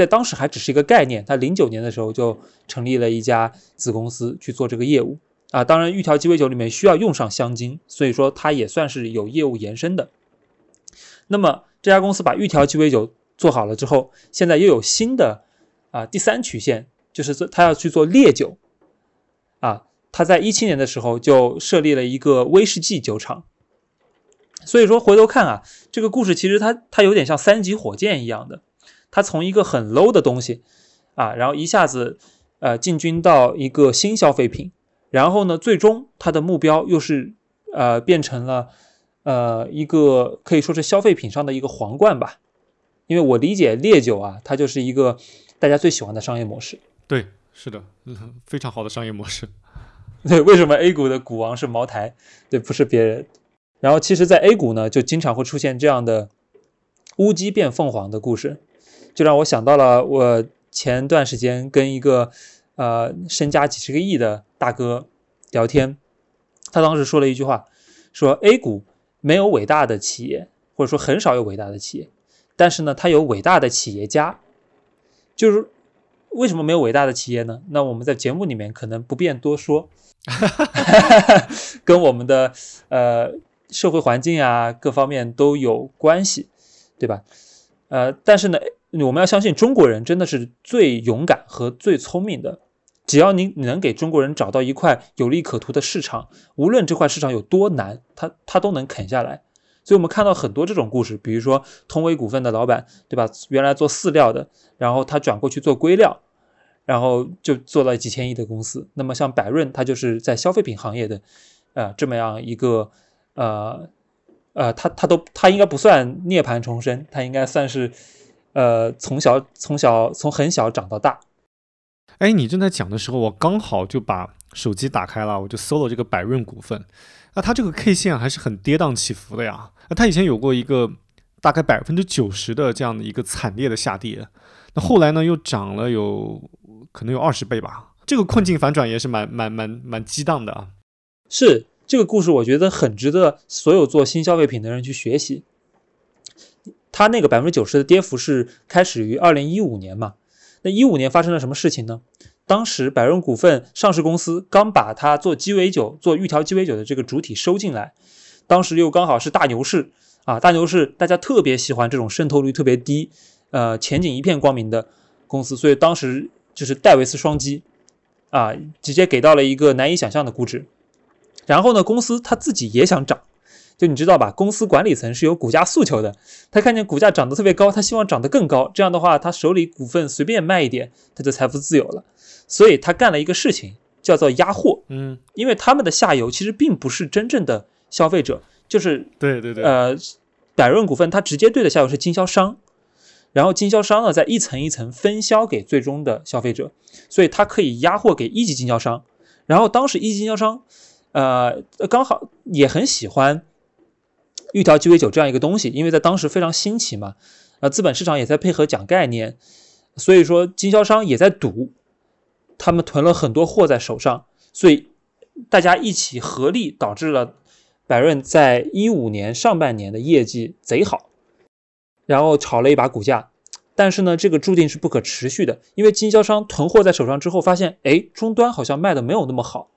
在当时还只是一个概念，他零九年的时候就成立了一家子公司去做这个业务。啊，当然，玉条鸡尾酒里面需要用上香精，所以说它也算是有业务延伸的。那么这家公司把玉条鸡尾酒做好了之后，现在又有新的啊第三曲线，就是他要去做烈酒。啊，他在一七年的时候就设立了一个威士忌酒厂。所以说回头看啊，这个故事其实它它有点像三级火箭一样的，它从一个很 low 的东西啊，然后一下子呃进军到一个新消费品。然后呢，最终它的目标又是，呃，变成了，呃，一个可以说是消费品上的一个皇冠吧。因为我理解烈酒啊，它就是一个大家最喜欢的商业模式。对，是的，<laughs> 非常好的商业模式。<laughs> 对，为什么 A 股的股王是茅台？对，不是别人。然后其实，在 A 股呢，就经常会出现这样的乌鸡变凤凰的故事，就让我想到了我前段时间跟一个。呃，身家几十个亿的大哥聊天，他当时说了一句话，说 A 股没有伟大的企业，或者说很少有伟大的企业，但是呢，它有伟大的企业家。就是为什么没有伟大的企业呢？那我们在节目里面可能不便多说，<laughs> 跟我们的呃社会环境啊各方面都有关系，对吧？呃，但是呢，我们要相信中国人真的是最勇敢和最聪明的。只要你能给中国人找到一块有利可图的市场，无论这块市场有多难，他他都能啃下来。所以，我们看到很多这种故事，比如说通威股份的老板，对吧？原来做饲料的，然后他转过去做硅料，然后就做了几千亿的公司。那么，像百润，它就是在消费品行业的，呃，这么样一个，呃，呃，他他都他应该不算涅槃重生，他应该算是，呃，从小从小从很小长到大。哎，你正在讲的时候，我刚好就把手机打开了，我就搜了这个百润股份。那它这个 K 线还是很跌宕起伏的呀。那它以前有过一个大概百分之九十的这样的一个惨烈的下跌，那后来呢又涨了有可能有二十倍吧。这个困境反转也是蛮蛮蛮蛮激荡的啊。是这个故事，我觉得很值得所有做新消费品的人去学习。它那个百分之九十的跌幅是开始于二零一五年嘛？那一五年发生了什么事情呢？当时百润股份上市公司刚把它做鸡尾酒、做玉条鸡尾酒的这个主体收进来，当时又刚好是大牛市啊，大牛市大家特别喜欢这种渗透率特别低、呃前景一片光明的公司，所以当时就是戴维斯双击啊，直接给到了一个难以想象的估值。然后呢，公司它自己也想涨。就你知道吧，公司管理层是有股价诉求的。他看见股价涨得特别高，他希望涨得更高。这样的话，他手里股份随便卖一点，他就财富自由了。所以他干了一个事情，叫做压货。嗯，因为他们的下游其实并不是真正的消费者，就是对对对，呃，百润股份它直接对的下游是经销商，然后经销商呢再一层一层分销给最终的消费者，所以他可以压货给一级经销商。然后当时一级经销商，呃，刚好也很喜欢。玉条鸡尾酒这样一个东西，因为在当时非常新奇嘛，呃，资本市场也在配合讲概念，所以说经销商也在赌，他们囤了很多货在手上，所以大家一起合力导致了百润在一五年上半年的业绩贼好，然后炒了一把股价，但是呢，这个注定是不可持续的，因为经销商囤货在手上之后，发现哎，终端好像卖的没有那么好，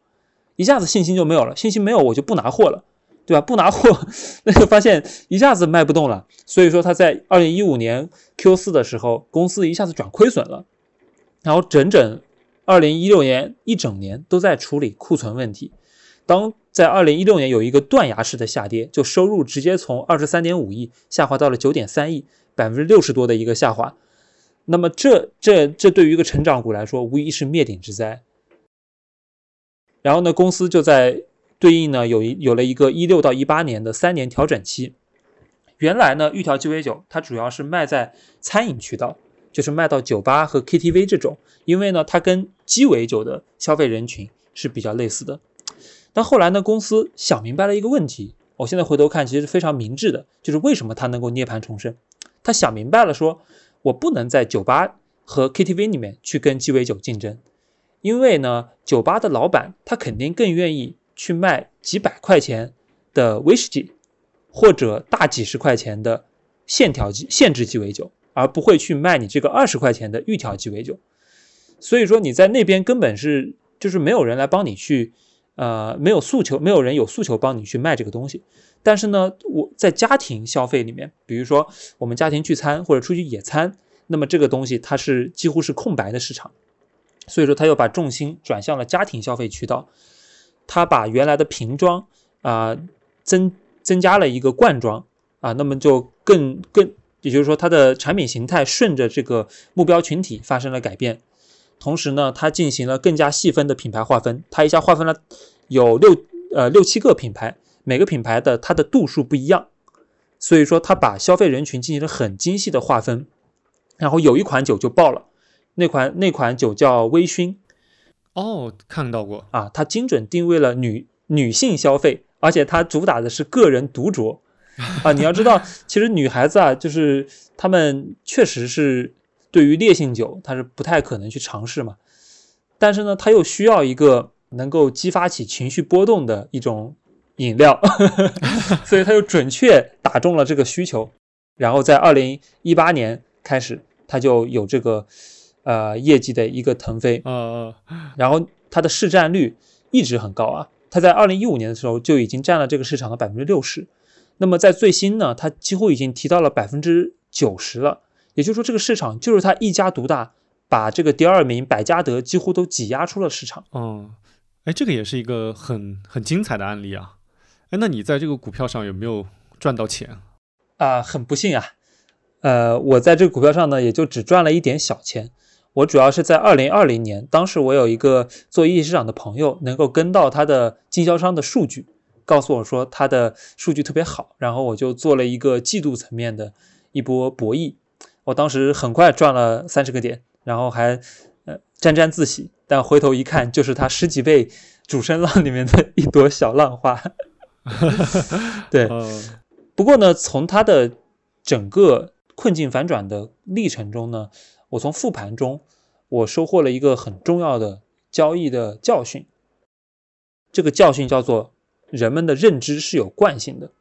一下子信心就没有了，信心没有我就不拿货了。对吧？不拿货，那就发现一下子卖不动了。所以说他在二零一五年 Q 四的时候，公司一下子转亏损了。然后整整二零一六年一整年都在处理库存问题。当在二零一六年有一个断崖式的下跌，就收入直接从二十三点五亿下滑到了九点三亿，百分之六十多的一个下滑。那么这这这对于一个成长股来说，无疑是灭顶之灾。然后呢，公司就在。对应呢，有一有了一个一六到一八年的三年调整期。原来呢，玉条鸡尾酒它主要是卖在餐饮渠道，就是卖到酒吧和 KTV 这种，因为呢，它跟鸡尾酒的消费人群是比较类似的。但后来呢，公司想明白了一个问题，我现在回头看，其实是非常明智的，就是为什么它能够涅槃重生，他想明白了说，我不能在酒吧和 KTV 里面去跟鸡尾酒竞争，因为呢，酒吧的老板他肯定更愿意去卖几百块钱的威士忌，或者大几十块钱的线条鸡限制鸡尾酒，而不会去卖你这个二十块钱的预调鸡尾酒。所以说你在那边根本是就是没有人来帮你去，呃，没有诉求，没有人有诉求帮你去卖这个东西。但是呢，我在家庭消费里面，比如说我们家庭聚餐或者出去野餐，那么这个东西它是几乎是空白的市场，所以说他又把重心转向了家庭消费渠道，他把原来的瓶装啊增增加了一个罐装啊，那么就更更，也就是说它的产品形态顺着这个目标群体发生了改变。同时呢，它进行了更加细分的品牌划分，它一下划分了有六呃六七个品牌，每个品牌的它的度数不一样，所以说它把消费人群进行了很精细的划分，然后有一款酒就爆了，那款那款酒叫微醺哦，看到过，啊，它精准定位了女女性消费，而且它主打的是个人独酌啊，你要知道，<laughs> 其实女孩子啊，就是她们确实是。对于烈性酒，她是不太可能去尝试嘛，但是呢，她又需要一个能够激发起情绪波动的一种饮料，<laughs> 所以它就准确打中了这个需求。然后在二零一八年开始，它就有这个呃业绩的一个腾飞，呃，然后它的市占率一直很高啊，它在二零一五年的时候就已经占了这个市场的百分之六十，那么在最新呢，它几乎已经提到了百分之九十了。也就是说，这个市场就是它一家独大，把这个第二名百加得几乎都挤压出了市场。嗯，哎，这个也是一个很很精彩的案例啊。哎，那你在这个股票上有没有赚到钱？啊，很不幸啊。呃，我在这个股票上呢，也就只赚了一点小钱。我主要是在二零二零年，当时我有一个做一级市场的朋友，能够跟到他的经销商的数据，告诉我说他的数据特别好，然后我就做了一个季度层面的一波博弈。我当时很快赚了三十个点，然后还呃沾沾自喜，但回头一看，就是他十几倍主升浪里面的一朵小浪花。<laughs> 对，不过呢，从他的整个困境反转的历程中呢，我从复盘中我收获了一个很重要的交易的教训。这个教训叫做人们的认知是有惯性的，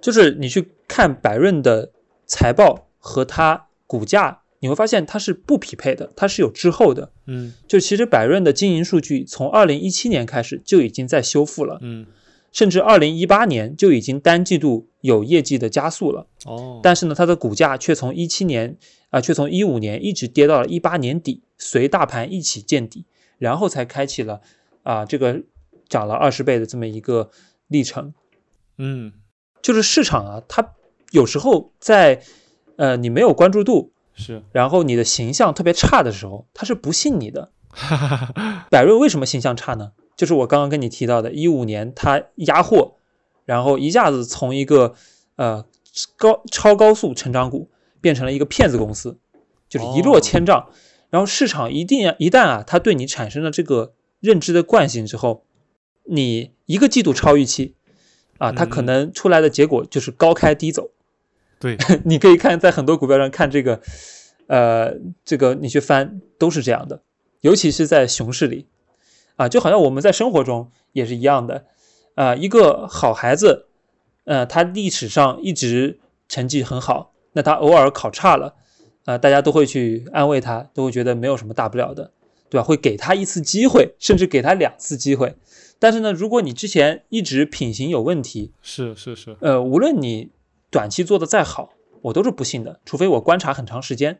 就是你去看百润的财报和它。股价你会发现它是不匹配的，它是有滞后的。嗯，就其实百润的经营数据从二零一七年开始就已经在修复了。嗯，甚至二零一八年就已经单季度有业绩的加速了。哦，但是呢，它的股价却从一七年啊，却从一五年一直跌到了一八年底，随大盘一起见底，然后才开启了啊这个涨了二十倍的这么一个历程。嗯，就是市场啊，它有时候在。呃，你没有关注度是，然后你的形象特别差的时候，它是不信你的。百瑞为什么形象差呢？就是我刚刚跟你提到的，一五年它压货，然后一下子从一个呃高超高速成长股变成了一个骗子公司，就是一落千丈。然后市场一定一旦啊，它对你产生了这个认知的惯性之后，你一个季度超预期啊，它可能出来的结果就是高开低走。对，<laughs> 你可以看在很多股票上看这个，呃，这个你去翻都是这样的，尤其是在熊市里，啊，就好像我们在生活中也是一样的，啊，一个好孩子，呃，他历史上一直成绩很好，那他偶尔考差了，啊，大家都会去安慰他，都会觉得没有什么大不了的，对吧？会给他一次机会，甚至给他两次机会。但是呢，如果你之前一直品行有问题，是是是，呃，无论你。短期做的再好，我都是不信的，除非我观察很长时间。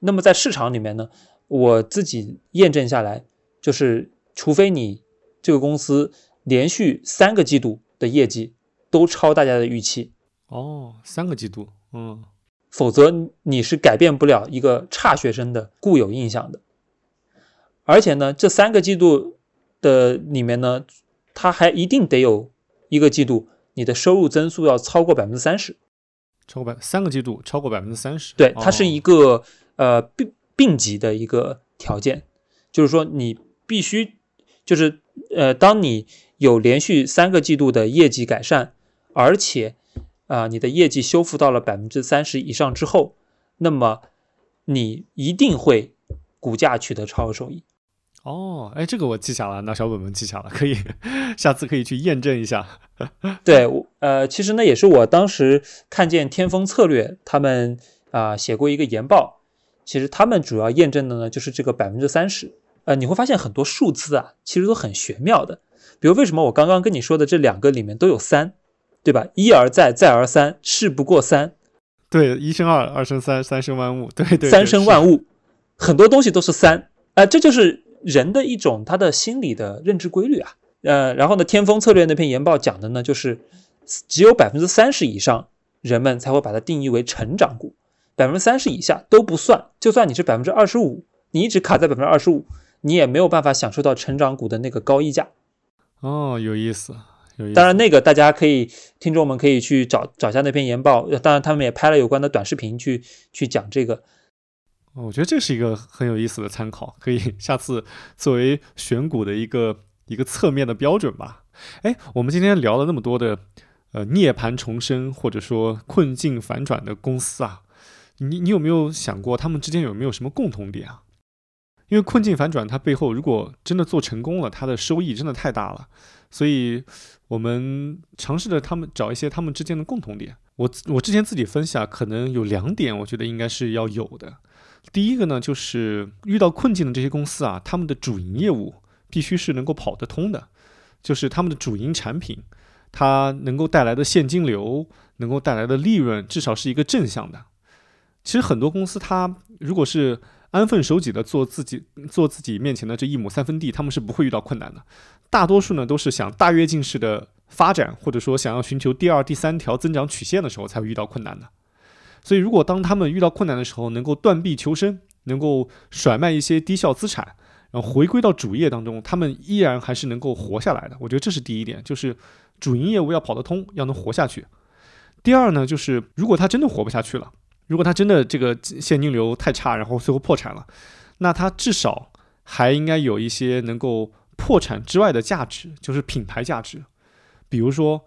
那么在市场里面呢，我自己验证下来，就是除非你这个公司连续三个季度的业绩都超大家的预期，哦，三个季度，嗯，否则你是改变不了一个差学生的固有印象的。而且呢，这三个季度的里面呢，它还一定得有一个季度。你的收入增速要超过百分之三十，超过百三个季度超过百分之三十，对，它是一个呃并并级的一个条件，就是说你必须就是呃，当你有连续三个季度的业绩改善，而且啊、你的业绩修复到了百分之三十以上之后，那么你一定会股价取得超额收益。哦，哎，这个我记下了，拿小本本记下了，可以，下次可以去验证一下。<laughs> 对，我呃，其实呢，也是我当时看见天风策略他们啊、写过一个研报，其实他们主要验证的呢就是这个百分之三十。呃，你会发现很多数字啊，其实都很玄妙的。比如为什么我刚刚跟你说的这两个里面都有三，对吧？一而再，再而三，事不过三，对，一生二，二生三，三生万物。对对对，三生万物，很多东西都是三，啊、这就是人的一种他的心理的认知规律啊。呃，然后呢，天风策略那篇研报讲的呢，就是只有百分之三十以上人们才会把它定义为成长股，百分之三十以下都不算。就算你是百分之二十五，你一直卡在百分之二十五，你也没有办法享受到成长股的那个高溢价。哦，有意思，有意思。当然，那个大家可以，听众们可以去找找一下那篇研报。呃当然，他们也拍了有关的短视频去去讲这个。哦我觉得这是一个很有意思的参考，可以下次作为选股的一个一个侧面的标准吧。哎，我们今天聊了那么多的呃涅槃重生或者说困境反转的公司啊，你你有没有想过他们之间有没有什么共同点啊？因为困境反转它背后如果真的做成功了，它的收益真的太大了，所以我们尝试着他们找一些他们之间的共同点。我我之前自己分析啊，可能有两点，我觉得应该是要有的。第一个呢，就是遇到困境的这些公司啊，他们的主营业务必须是能够跑得通的，就是他们的主营产品，它能够带来的现金流，能够带来的利润，至少是一个正向的。其实很多公司，它如果是安分守己的做自己做自己面前的这一亩三分地，他们是不会遇到困难的。大多数呢都是想大跃进式的发展，或者说想要寻求第二、第三条增长曲线的时候，才会遇到困难的。所以，如果当他们遇到困难的时候，能够断臂求生，能够甩卖一些低效资产，然后回归到主业当中，他们依然还是能够活下来的。我觉得这是第一点，就是主营业务要跑得通，要能活下去。第二呢，就是如果他真的活不下去了，如果他真的这个现金流太差，然后最后破产了，那他至少还应该有一些能够破产之外的价值，就是品牌价值。比如说，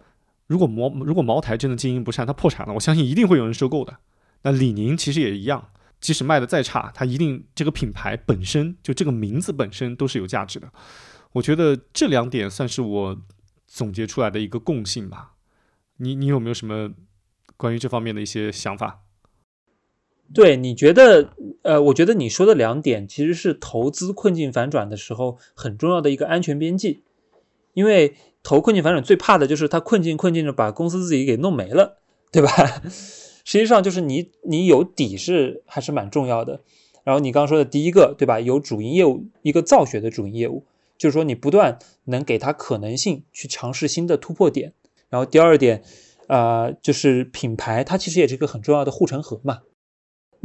如果茅如果茅台真的经营不善，它破产了，我相信一定会有人收购的。那李宁其实也一样，即使卖的再差，它一定这个品牌本身就这个名字本身都是有价值的。我觉得这两点算是我总结出来的一个共性吧。你你有没有什么关于这方面的一些想法？对，你觉得，呃，我觉得你说的两点其实是投资困境反转的时候很重要的一个安全边际，因为投困境反转最怕的就是它困境困境着把公司自己给弄没了，对吧？<laughs> 实际上就是你你有底是还是蛮重要的。然后你刚刚说的第一个，对吧？有主营业务，一个造血的主营业务，就是说你不断能给它可能性去尝试新的突破点。然后第二点，呃，就是品牌，它其实也是一个很重要的护城河嘛。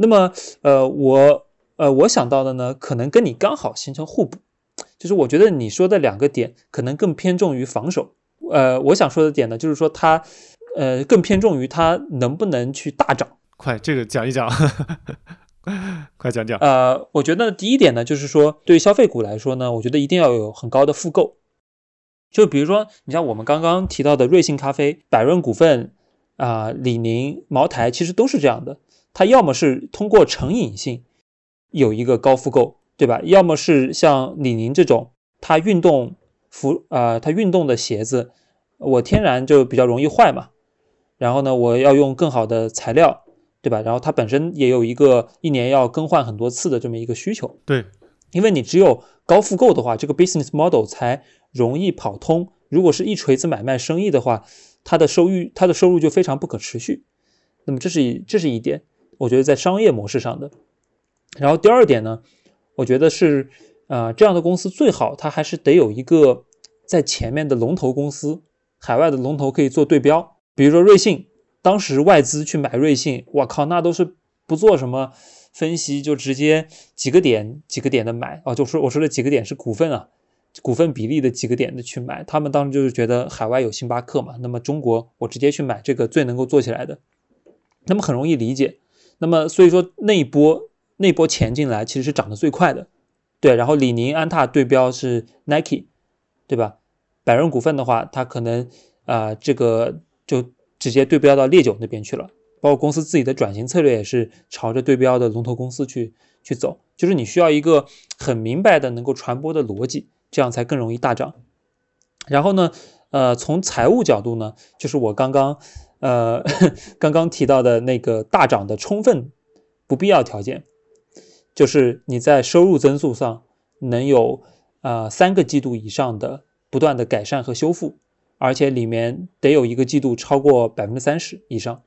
那么，呃，我呃我想到的呢，可能跟你刚好形成互补，就是我觉得你说的两个点可能更偏重于防守。呃，我想说的点呢，就是说它，呃，更偏重于它能不能去大涨。快，这个讲一讲，<laughs> 快讲讲。呃，我觉得第一点呢，就是说对于消费股来说呢，我觉得一定要有很高的复购。就比如说，你像我们刚刚提到的瑞幸咖啡、百润股份啊、李宁、茅台，其实都是这样的。它要么是通过成瘾性有一个高复购，对吧？要么是像李宁这种，它运动服啊、它运动的鞋子，我天然就比较容易坏嘛。然后呢，我要用更好的材料，对吧？然后它本身也有一个一年要更换很多次的这么一个需求。对，因为你只有高复购的话，这个 business model 才容易跑通。如果是一锤子买卖生意的话，它的收益它的收入就非常不可持续。那么这是一这是一点，我觉得在商业模式上的。然后第二点呢，我觉得是呃这样的公司最好它还是得有一个在前面的龙头公司，海外的龙头可以做对标。比如说瑞幸，当时外资去买瑞幸，我靠，那都是不做什么分析，就直接几个点几个点的买哦，就说我说的几个点是股份啊，股份比例的几个点的去买。他们当时就是觉得海外有星巴克嘛，那么中国我直接去买这个最能够做起来的，那么很容易理解。那么所以说那一波那一波钱进来其实是涨得最快的，对。然后李宁、安踏对标是 Nike，对吧？百润股份的话，它可能啊、这个就直接对标到烈酒那边去了。包括公司自己的转型策略也是朝着对标的龙头公司去去走，就是你需要一个很明白的能够传播的逻辑，这样才更容易大涨。然后呢，呃，从财务角度呢，就是我刚刚呃 <laughs> 刚刚提到的那个大涨的充分不必要条件，就是你在收入增速上能有啊三个季度以上的不断的改善和修复，而且里面得有一个季度超过百分之三十以上。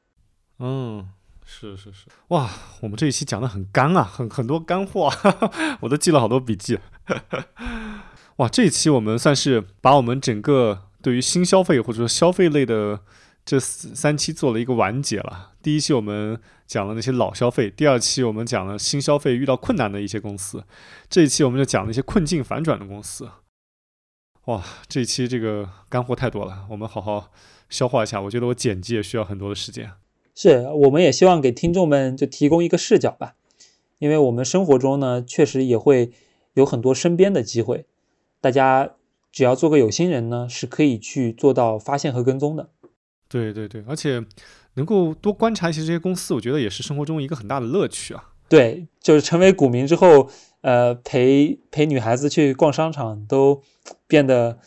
嗯，是是是，哇，我们这一期讲的很干啊，很很多干货，<laughs> 我都记了好多笔记。哇，这一期我们算是把我们整个对于新消费或者说消费类的这三期做了一个完结了。第一期我们讲了那些老消费，第二期我们讲了新消费遇到困难的一些公司，这一期我们就讲了一些困境反转的公司。哇，这一期这个干货太多了，我们好好消化一下。我觉得我剪辑也需要很多的时间。是，我们也希望给听众们就提供一个视角吧，因为我们生活中呢，确实也会有很多身边的机会，大家只要做个有心人呢，是可以去做到发现和跟踪的。对对对，而且能够多观察一些这些公司，我觉得也是生活中一个很大的乐趣啊。对，就是成为股民之后，呃，陪陪女孩子去逛商场都变得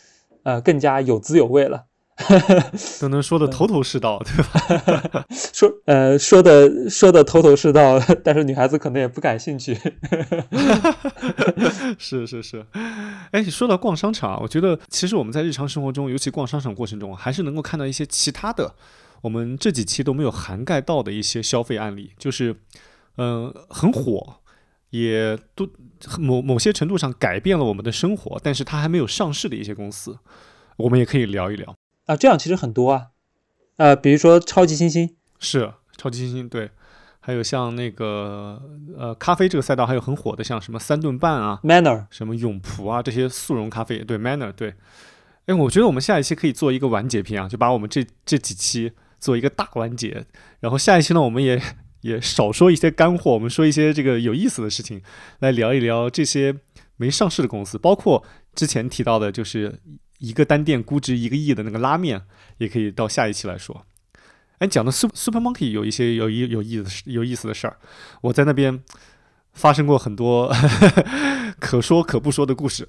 呃更加有滋有味了。<laughs> 都能说的头头是道，对吧？<laughs> 说呃说的说的头头是道，<laughs> 但是女孩子可能也不感兴趣。是是是，哎，说到逛商场，我觉得其实我们在日常生活中，尤其逛商场过程中，还是能够看到一些其他的，我们这几期都没有涵盖到的一些消费案例，就是嗯很火，也都某某些程度上改变了我们的生活，但是它还没有上市的一些公司，我们也可以聊一聊。啊，这样其实很多啊，呃，比如说超级星星，是超级星星，对，还有像那个呃咖啡这个赛道，还有很火的像什么三顿半啊，Manner，什么永璞啊这些速溶咖啡，对，Manner，对，哎，我觉得我们下一期可以做一个完结篇啊，就把我们这这几期做一个大完结，然后下一期呢，我们也也少说一些干货，我们说一些这个有意思的事情，来聊一聊这些没上市的公司，包括之前提到的，就是。一个单店估值一个亿的那个拉面，也可以到下一期来说。哎，讲的 Super Super Monkey 有一些有意有意思有意思的事儿，我在那边发生过很多 <laughs> 可说可不说的故事。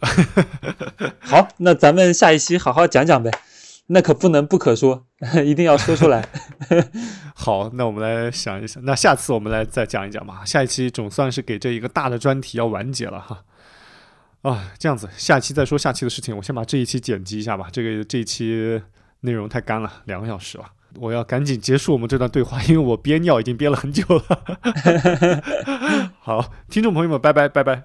<laughs> 好，那咱们下一期好好讲讲呗。那可不能不可说，<laughs> 一定要说出来。好，那我们来想一想，那下次我们来再讲一讲吧。下一期总算是给这一个大的专题要完结了哈。啊，这样子，下期再说下期的事情。我先把这一期剪辑一下吧。这个这一期内容太干了，两个小时了，我要赶紧结束我们这段对话，因为我憋尿已经憋了很久了。<laughs> 好，听众朋友们，拜拜，拜拜。